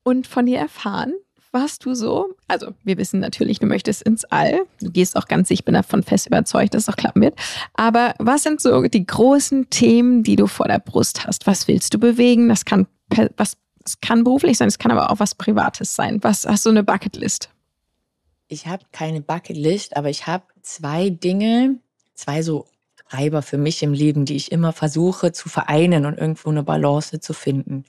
und von dir erfahren, was du so, also wir wissen natürlich, du möchtest ins All, du gehst auch ganz, ich bin davon fest überzeugt, dass es auch klappen wird, aber was sind so die großen Themen, die du vor der Brust hast? Was willst du bewegen? Das kann, was, das kann beruflich sein, es kann aber auch was Privates sein. Was hast du eine Bucketlist? Ich habe keine Bucketlist, aber ich habe zwei Dinge, zwei so Treiber für mich im Leben, die ich immer versuche zu vereinen und irgendwo eine Balance zu finden.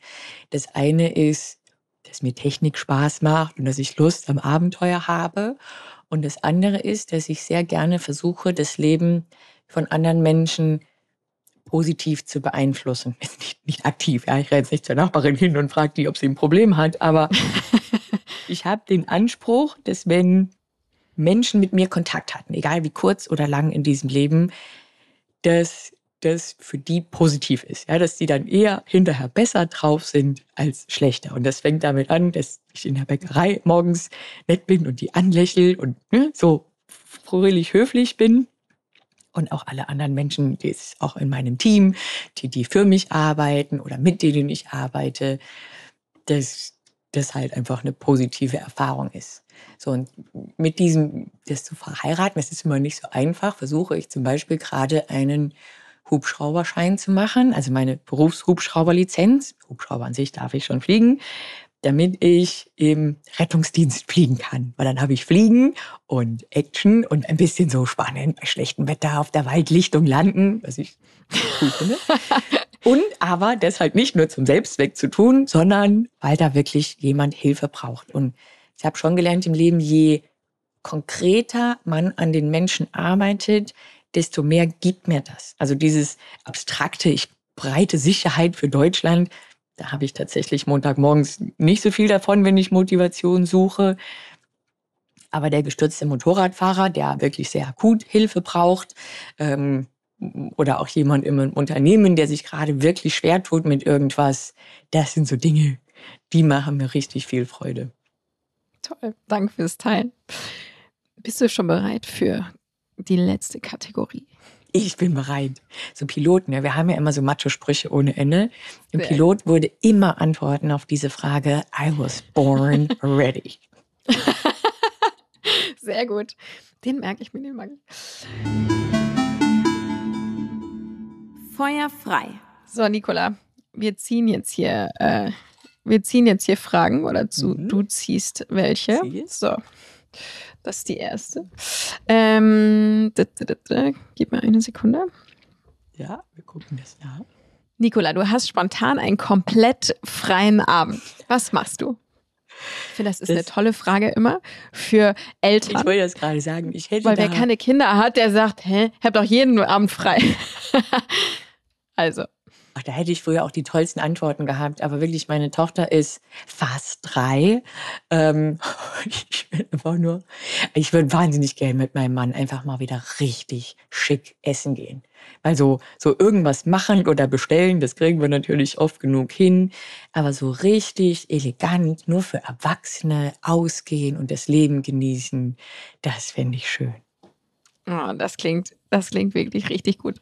Das eine ist dass mir Technik Spaß macht und dass ich Lust am Abenteuer habe. Und das andere ist, dass ich sehr gerne versuche, das Leben von anderen Menschen positiv zu beeinflussen. Nicht, nicht aktiv, ja. Ich renne jetzt nicht zur Nachbarin hin und frage die, ob sie ein Problem hat, aber ich habe den Anspruch, dass wenn Menschen mit mir Kontakt hatten, egal wie kurz oder lang in diesem Leben, dass das für die positiv ist. Ja, dass die dann eher hinterher besser drauf sind als schlechter. Und das fängt damit an, dass ich in der Bäckerei morgens nett bin und die anlächle und ne, so fröhlich höflich bin. Und auch alle anderen Menschen, die ist auch in meinem Team, die, die für mich arbeiten oder mit denen ich arbeite, dass das halt einfach eine positive Erfahrung ist. So, und mit diesem, das zu verheiraten, das ist immer nicht so einfach, versuche ich zum Beispiel gerade einen Hubschrauberschein zu machen, also meine Berufshubschrauberlizenz. Hubschrauber an sich darf ich schon fliegen, damit ich im Rettungsdienst fliegen kann. Weil dann habe ich Fliegen und Action und ein bisschen so spannend bei schlechtem Wetter auf der Waldlichtung landen, was ich cool finde. Und aber das halt nicht nur zum Selbstzweck zu tun, sondern weil da wirklich jemand Hilfe braucht. Und ich habe schon gelernt im Leben, je konkreter man an den Menschen arbeitet, desto mehr gibt mir das. Also dieses abstrakte, ich breite Sicherheit für Deutschland, da habe ich tatsächlich Montagmorgens nicht so viel davon, wenn ich Motivation suche. Aber der gestürzte Motorradfahrer, der wirklich sehr akut Hilfe braucht, ähm, oder auch jemand im Unternehmen, der sich gerade wirklich schwer tut mit irgendwas, das sind so Dinge, die machen mir richtig viel Freude. Toll, danke fürs Teilen. Bist du schon bereit für die letzte Kategorie? Ich bin bereit. So Piloten, ja, wir haben ja immer so Macho-Sprüche ohne Ende. Im Pilot würde immer antworten auf diese Frage, I was born ready. Sehr gut. Den merke ich mir, den mag ich. Feuer frei. So, Nicola, wir ziehen jetzt hier, äh, wir ziehen jetzt hier Fragen oder zu, mhm. du ziehst welche. Ziehst. So. Das ist die erste. Ähm, Gib mir eine Sekunde. Ja, wir gucken das nach. Nicola, du hast spontan einen komplett freien Abend. Was machst du? Ich finde, das ist das, eine tolle Frage immer für Eltern. Ich wollte das gerade sagen. Ich hätte Weil wer keine Kinder hat, der sagt, hä, habe doch jeden Abend frei. also. Da hätte ich früher auch die tollsten Antworten gehabt. Aber wirklich, meine Tochter ist fast drei. Ähm, ich will einfach nur, ich würde wahnsinnig gerne mit meinem Mann einfach mal wieder richtig schick essen gehen. Weil so, irgendwas machen oder bestellen, das kriegen wir natürlich oft genug hin. Aber so richtig elegant, nur für Erwachsene ausgehen und das Leben genießen, das fände ich schön. Oh, das klingt, das klingt wirklich richtig gut.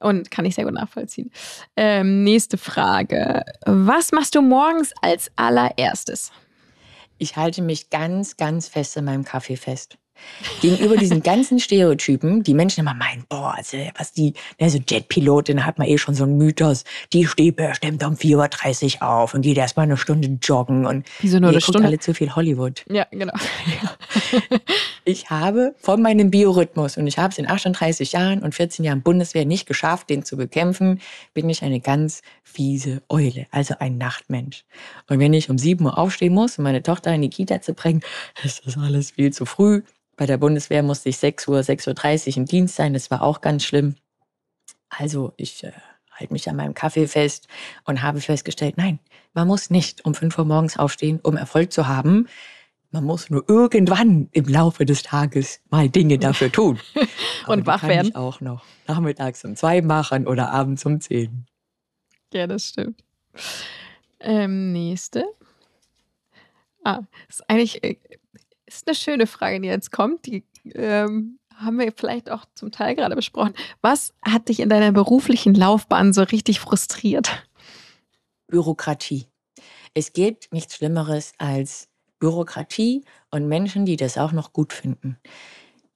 Und kann ich sehr gut nachvollziehen. Ähm, nächste Frage. Was machst du morgens als allererstes? Ich halte mich ganz, ganz fest in meinem Kaffee fest. Gegenüber diesen ganzen Stereotypen, die Menschen immer meinen, boah, also, was die, also Jetpilotin hat man eh schon so einen Mythos, die steht bestimmt um 4.30 Uhr auf und geht erstmal eine Stunde joggen und Wieso nur eine Stunde? alle zu viel Hollywood. Ja, genau. ich habe von meinem Biorhythmus und ich habe es in 38 Jahren und 14 Jahren Bundeswehr nicht geschafft, den zu bekämpfen, bin ich eine ganz fiese Eule, also ein Nachtmensch. Und wenn ich um 7 Uhr aufstehen muss, um meine Tochter in die Kita zu bringen, ist das alles viel zu früh. Bei der Bundeswehr musste ich 6 Uhr, 6.30 Uhr im Dienst sein. Das war auch ganz schlimm. Also ich äh, halte mich an meinem Kaffee fest und habe festgestellt, nein, man muss nicht um 5 Uhr morgens aufstehen, um Erfolg zu haben. Man muss nur irgendwann im Laufe des Tages mal Dinge dafür tun. und wach werden. Ich auch noch nachmittags um zwei machen oder abends um zehn. Ja, das stimmt. Ähm, nächste. Ah, ist eigentlich äh, ist eine schöne Frage, die jetzt kommt. Die ähm, haben wir vielleicht auch zum Teil gerade besprochen. Was hat dich in deiner beruflichen Laufbahn so richtig frustriert? Bürokratie. Es gibt nichts Schlimmeres als Bürokratie und Menschen, die das auch noch gut finden.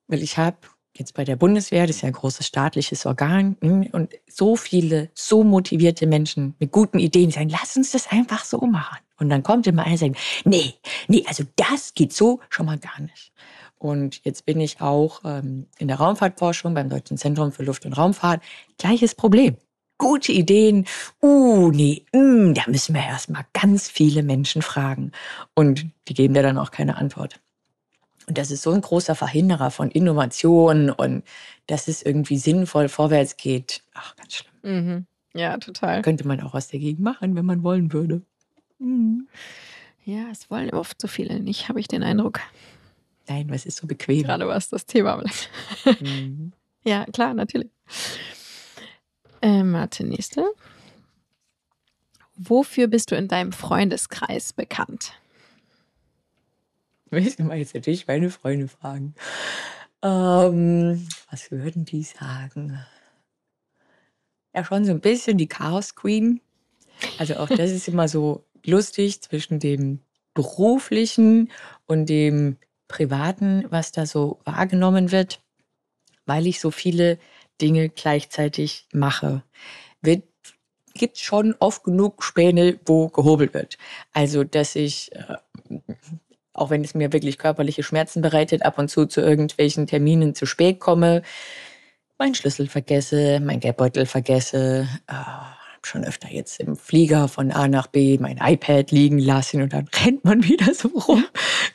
Weil ich habe jetzt bei der Bundeswehr, das ist ja ein großes staatliches Organ, hm, und so viele, so motivierte Menschen mit guten Ideen, sagen, lass uns das einfach so machen. Und dann kommt immer einer und sagt, nee, nee, also das geht so schon mal gar nicht. Und jetzt bin ich auch ähm, in der Raumfahrtforschung beim Deutschen Zentrum für Luft- und Raumfahrt. Gleiches Problem. Gute Ideen. Uh, nee, mm, da müssen wir erstmal ganz viele Menschen fragen. Und die geben dir dann auch keine Antwort. Und das ist so ein großer Verhinderer von Innovation und dass es irgendwie sinnvoll vorwärts geht. Ach, ganz schlimm. Mhm. Ja, total. Könnte man auch was dagegen machen, wenn man wollen würde. Mhm. Ja, es wollen oft so viele nicht, habe ich den Eindruck. Nein, was ist so bequem? Gerade was das Thema bleibt. Mhm. ja, klar, natürlich. Ähm, warte, nächste. Wofür bist du in deinem Freundeskreis bekannt? Du mal jetzt natürlich meine Freunde fragen? Ähm, was würden die sagen? Ja, schon so ein bisschen die Chaos Queen. Also auch das ist immer so lustig zwischen dem beruflichen und dem privaten, was da so wahrgenommen wird, weil ich so viele Dinge gleichzeitig mache. Wird gibt schon oft genug Späne, wo gehobelt wird. Also, dass ich, äh, auch wenn es mir wirklich körperliche Schmerzen bereitet, ab und zu zu irgendwelchen Terminen zu spät komme, meinen Schlüssel vergesse, mein Geldbeutel vergesse, äh, schon öfter jetzt im Flieger von A nach B mein iPad liegen lassen und dann rennt man wieder so rum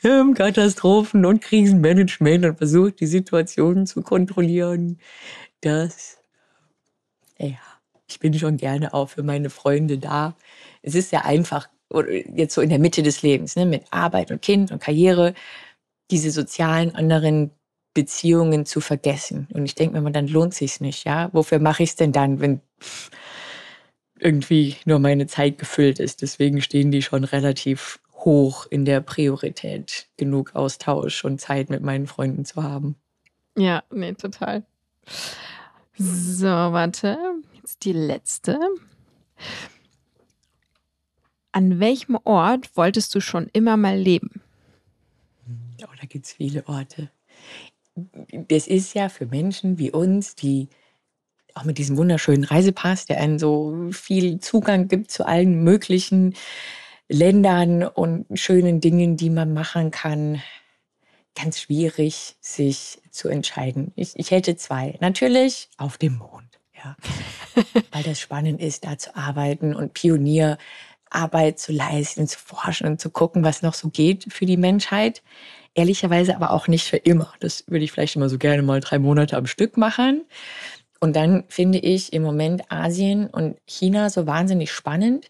im Katastrophen- und Krisenmanagement und versucht die Situation zu kontrollieren. Das, ja, ich bin schon gerne auch für meine Freunde da. Es ist ja einfach, jetzt so in der Mitte des Lebens, ne, mit Arbeit und Kind und Karriere, diese sozialen anderen Beziehungen zu vergessen. Und ich denke mir, dann lohnt sich's nicht, ja? Wofür mache ich es denn dann, wenn irgendwie nur meine Zeit gefüllt ist? Deswegen stehen die schon relativ hoch in der Priorität, genug Austausch und Zeit mit meinen Freunden zu haben. Ja, nee, total. So, warte. Jetzt die letzte. An welchem Ort wolltest du schon immer mal leben? Oh, da gibt es viele Orte das ist ja für Menschen wie uns, die auch mit diesem wunderschönen Reisepass, der einen so viel Zugang gibt zu allen möglichen Ländern und schönen Dingen, die man machen kann, ganz schwierig, sich zu entscheiden. Ich, ich hätte zwei. Natürlich auf dem Mond, ja. Weil das spannend ist, da zu arbeiten und Pionierarbeit zu leisten, zu forschen und zu gucken, was noch so geht für die Menschheit. Ehrlicherweise aber auch nicht für immer. Das würde ich vielleicht immer so gerne mal drei Monate am Stück machen. Und dann finde ich im Moment Asien und China so wahnsinnig spannend,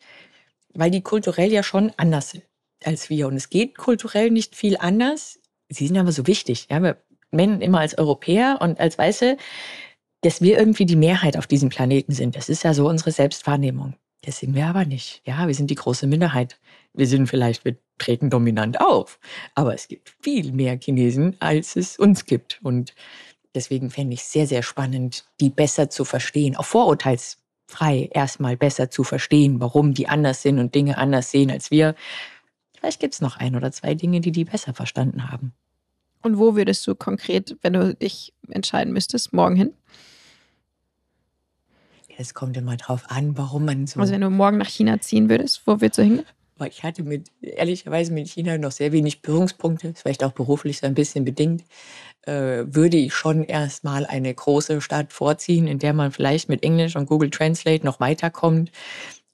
weil die kulturell ja schon anders sind als wir. Und es geht kulturell nicht viel anders. Sie sind aber so wichtig. Ja, wir nennen immer als Europäer und als Weiße, dass wir irgendwie die Mehrheit auf diesem Planeten sind. Das ist ja so unsere Selbstwahrnehmung. Das sind wir aber nicht. Ja, wir sind die große Minderheit. Wir sind vielleicht, wir treten dominant auf. Aber es gibt viel mehr Chinesen, als es uns gibt. Und deswegen fände ich es sehr, sehr spannend, die besser zu verstehen, auch vorurteilsfrei erstmal besser zu verstehen, warum die anders sind und Dinge anders sehen als wir. Vielleicht gibt es noch ein oder zwei Dinge, die die besser verstanden haben. Und wo würdest du konkret, wenn du dich entscheiden müsstest, morgen hin? Es kommt immer drauf an, warum man so. Also wenn du morgen nach China ziehen würdest, wo würdest du hingehen? ich hatte mit, ehrlicherweise mit China noch sehr wenig Berührungspunkte, vielleicht auch beruflich so ein bisschen bedingt, äh, würde ich schon erstmal eine große Stadt vorziehen, in der man vielleicht mit Englisch und Google Translate noch weiterkommt.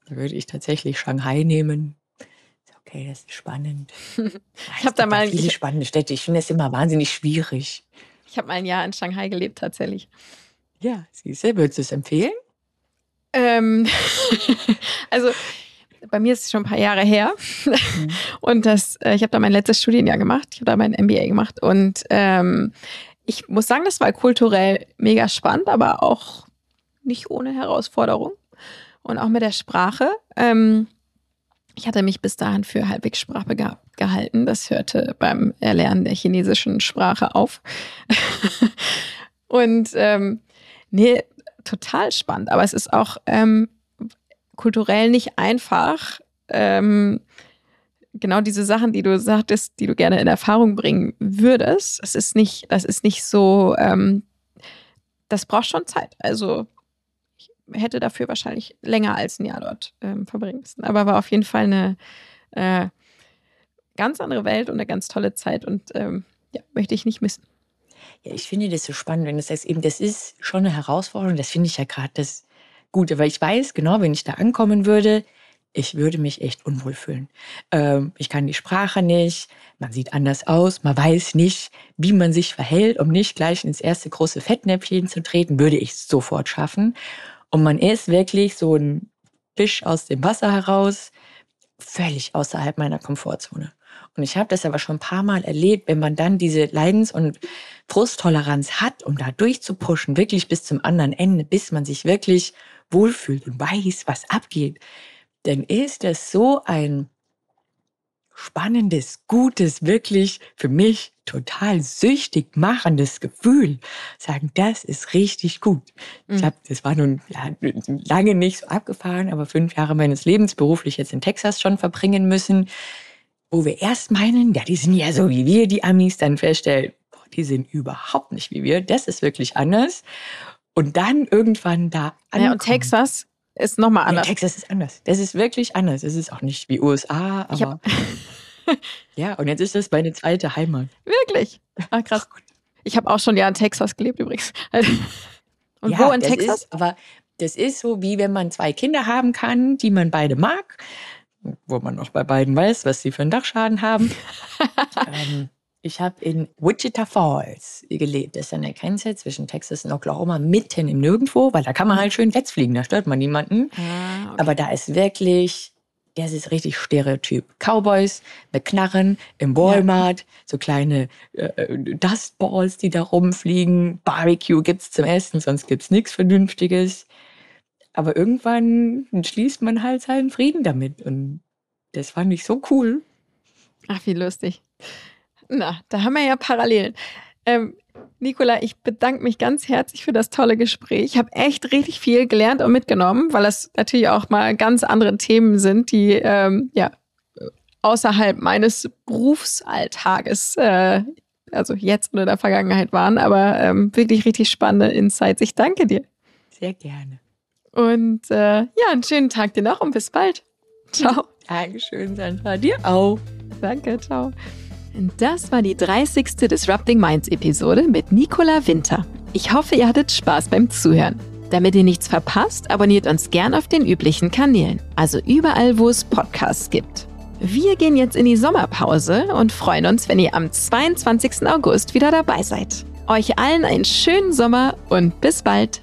Da würde ich tatsächlich Shanghai nehmen. Okay, das ist spannend. ich habe da mal viele ich, spannende Städte. Ich finde das immer wahnsinnig schwierig. Ich habe mal ein Jahr in Shanghai gelebt tatsächlich. Ja, siehst du, würdest du es empfehlen? Ähm, also bei mir ist es schon ein paar Jahre her. Mhm. Und das, äh, ich habe da mein letztes Studienjahr gemacht. Ich habe da mein MBA gemacht. Und ähm, ich muss sagen, das war kulturell mega spannend, aber auch nicht ohne Herausforderung. Und auch mit der Sprache. Ähm, ich hatte mich bis dahin für halbwegs Sprache ge gehalten. Das hörte beim Erlernen der chinesischen Sprache auf. Und ähm, nee, total spannend. Aber es ist auch ähm, kulturell nicht einfach, ähm, genau diese Sachen, die du sagtest, die du gerne in Erfahrung bringen würdest. Das ist nicht, das ist nicht so, ähm, das braucht schon Zeit. Also ich hätte dafür wahrscheinlich länger als ein Jahr dort ähm, verbringen müssen. Aber war auf jeden Fall eine äh, ganz andere Welt und eine ganz tolle Zeit und ähm, ja, möchte ich nicht missen. Ja, ich finde das so spannend, wenn du sagst, eben, das ist schon eine Herausforderung. Das finde ich ja gerade das Gute, weil ich weiß genau, wenn ich da ankommen würde, ich würde mich echt unwohl fühlen. Ähm, ich kann die Sprache nicht, man sieht anders aus, man weiß nicht, wie man sich verhält, um nicht gleich ins erste große Fettnäpfchen zu treten, würde ich es sofort schaffen. Und man ist wirklich so ein Fisch aus dem Wasser heraus, völlig außerhalb meiner Komfortzone. Und ich habe das aber schon ein paar Mal erlebt, wenn man dann diese Leidens- und Frusttoleranz hat, um da durchzupushen, wirklich bis zum anderen Ende, bis man sich wirklich wohlfühlt und weiß, was abgeht, dann ist das so ein spannendes, gutes, wirklich für mich total süchtig machendes Gefühl. Sagen, das ist richtig gut. Mhm. Ich habe, das war nun ja, lange nicht so abgefahren, aber fünf Jahre meines Lebens beruflich jetzt in Texas schon verbringen müssen, wo wir erst meinen, ja, die sind ja so wie wir, die Amis, dann feststellen, die sind überhaupt nicht wie wir. Das ist wirklich anders. Und dann irgendwann da ankommen. Ja, und Texas ist nochmal anders. Ja, Texas ist anders. Das ist wirklich anders. Es ist auch nicht wie USA, aber. ja, und jetzt ist das meine zweite Heimat. Wirklich? Ah, krass. Ich habe auch schon ja in Texas gelebt übrigens. Und ja, wo in Texas? Ist, aber das ist so, wie wenn man zwei Kinder haben kann, die man beide mag, wo man auch bei beiden weiß, was sie für einen Dachschaden haben. ähm, ich habe in Wichita Falls gelebt. Das ist an der Grenze zwischen Texas und Oklahoma, mitten im Nirgendwo, weil da kann man halt schön Netz fliegen, da stört man niemanden. Ah, okay. Aber da ist wirklich, das ist richtig Stereotyp. Cowboys mit Knarren im Walmart, ja. so kleine äh, Dustballs, die da rumfliegen. Barbecue gibt's zum Essen, sonst gibt's nichts Vernünftiges. Aber irgendwann schließt man halt seinen Frieden damit. Und das fand ich so cool. Ach, wie lustig. Na, da haben wir ja Parallelen. Ähm, Nicola, ich bedanke mich ganz herzlich für das tolle Gespräch. Ich habe echt richtig viel gelernt und mitgenommen, weil das natürlich auch mal ganz andere Themen sind, die ähm, ja außerhalb meines Berufsalltages, äh, also jetzt oder in der Vergangenheit waren, aber ähm, wirklich richtig spannende Insights. Ich danke dir. Sehr gerne. Und äh, ja, einen schönen Tag dir noch und bis bald. Ciao. Dankeschön, Sandra. Dir auch. Danke, ciao. Das war die 30. Disrupting Minds Episode mit Nicola Winter. Ich hoffe, ihr hattet Spaß beim Zuhören. Damit ihr nichts verpasst, abonniert uns gern auf den üblichen Kanälen, also überall, wo es Podcasts gibt. Wir gehen jetzt in die Sommerpause und freuen uns, wenn ihr am 22. August wieder dabei seid. Euch allen einen schönen Sommer und bis bald.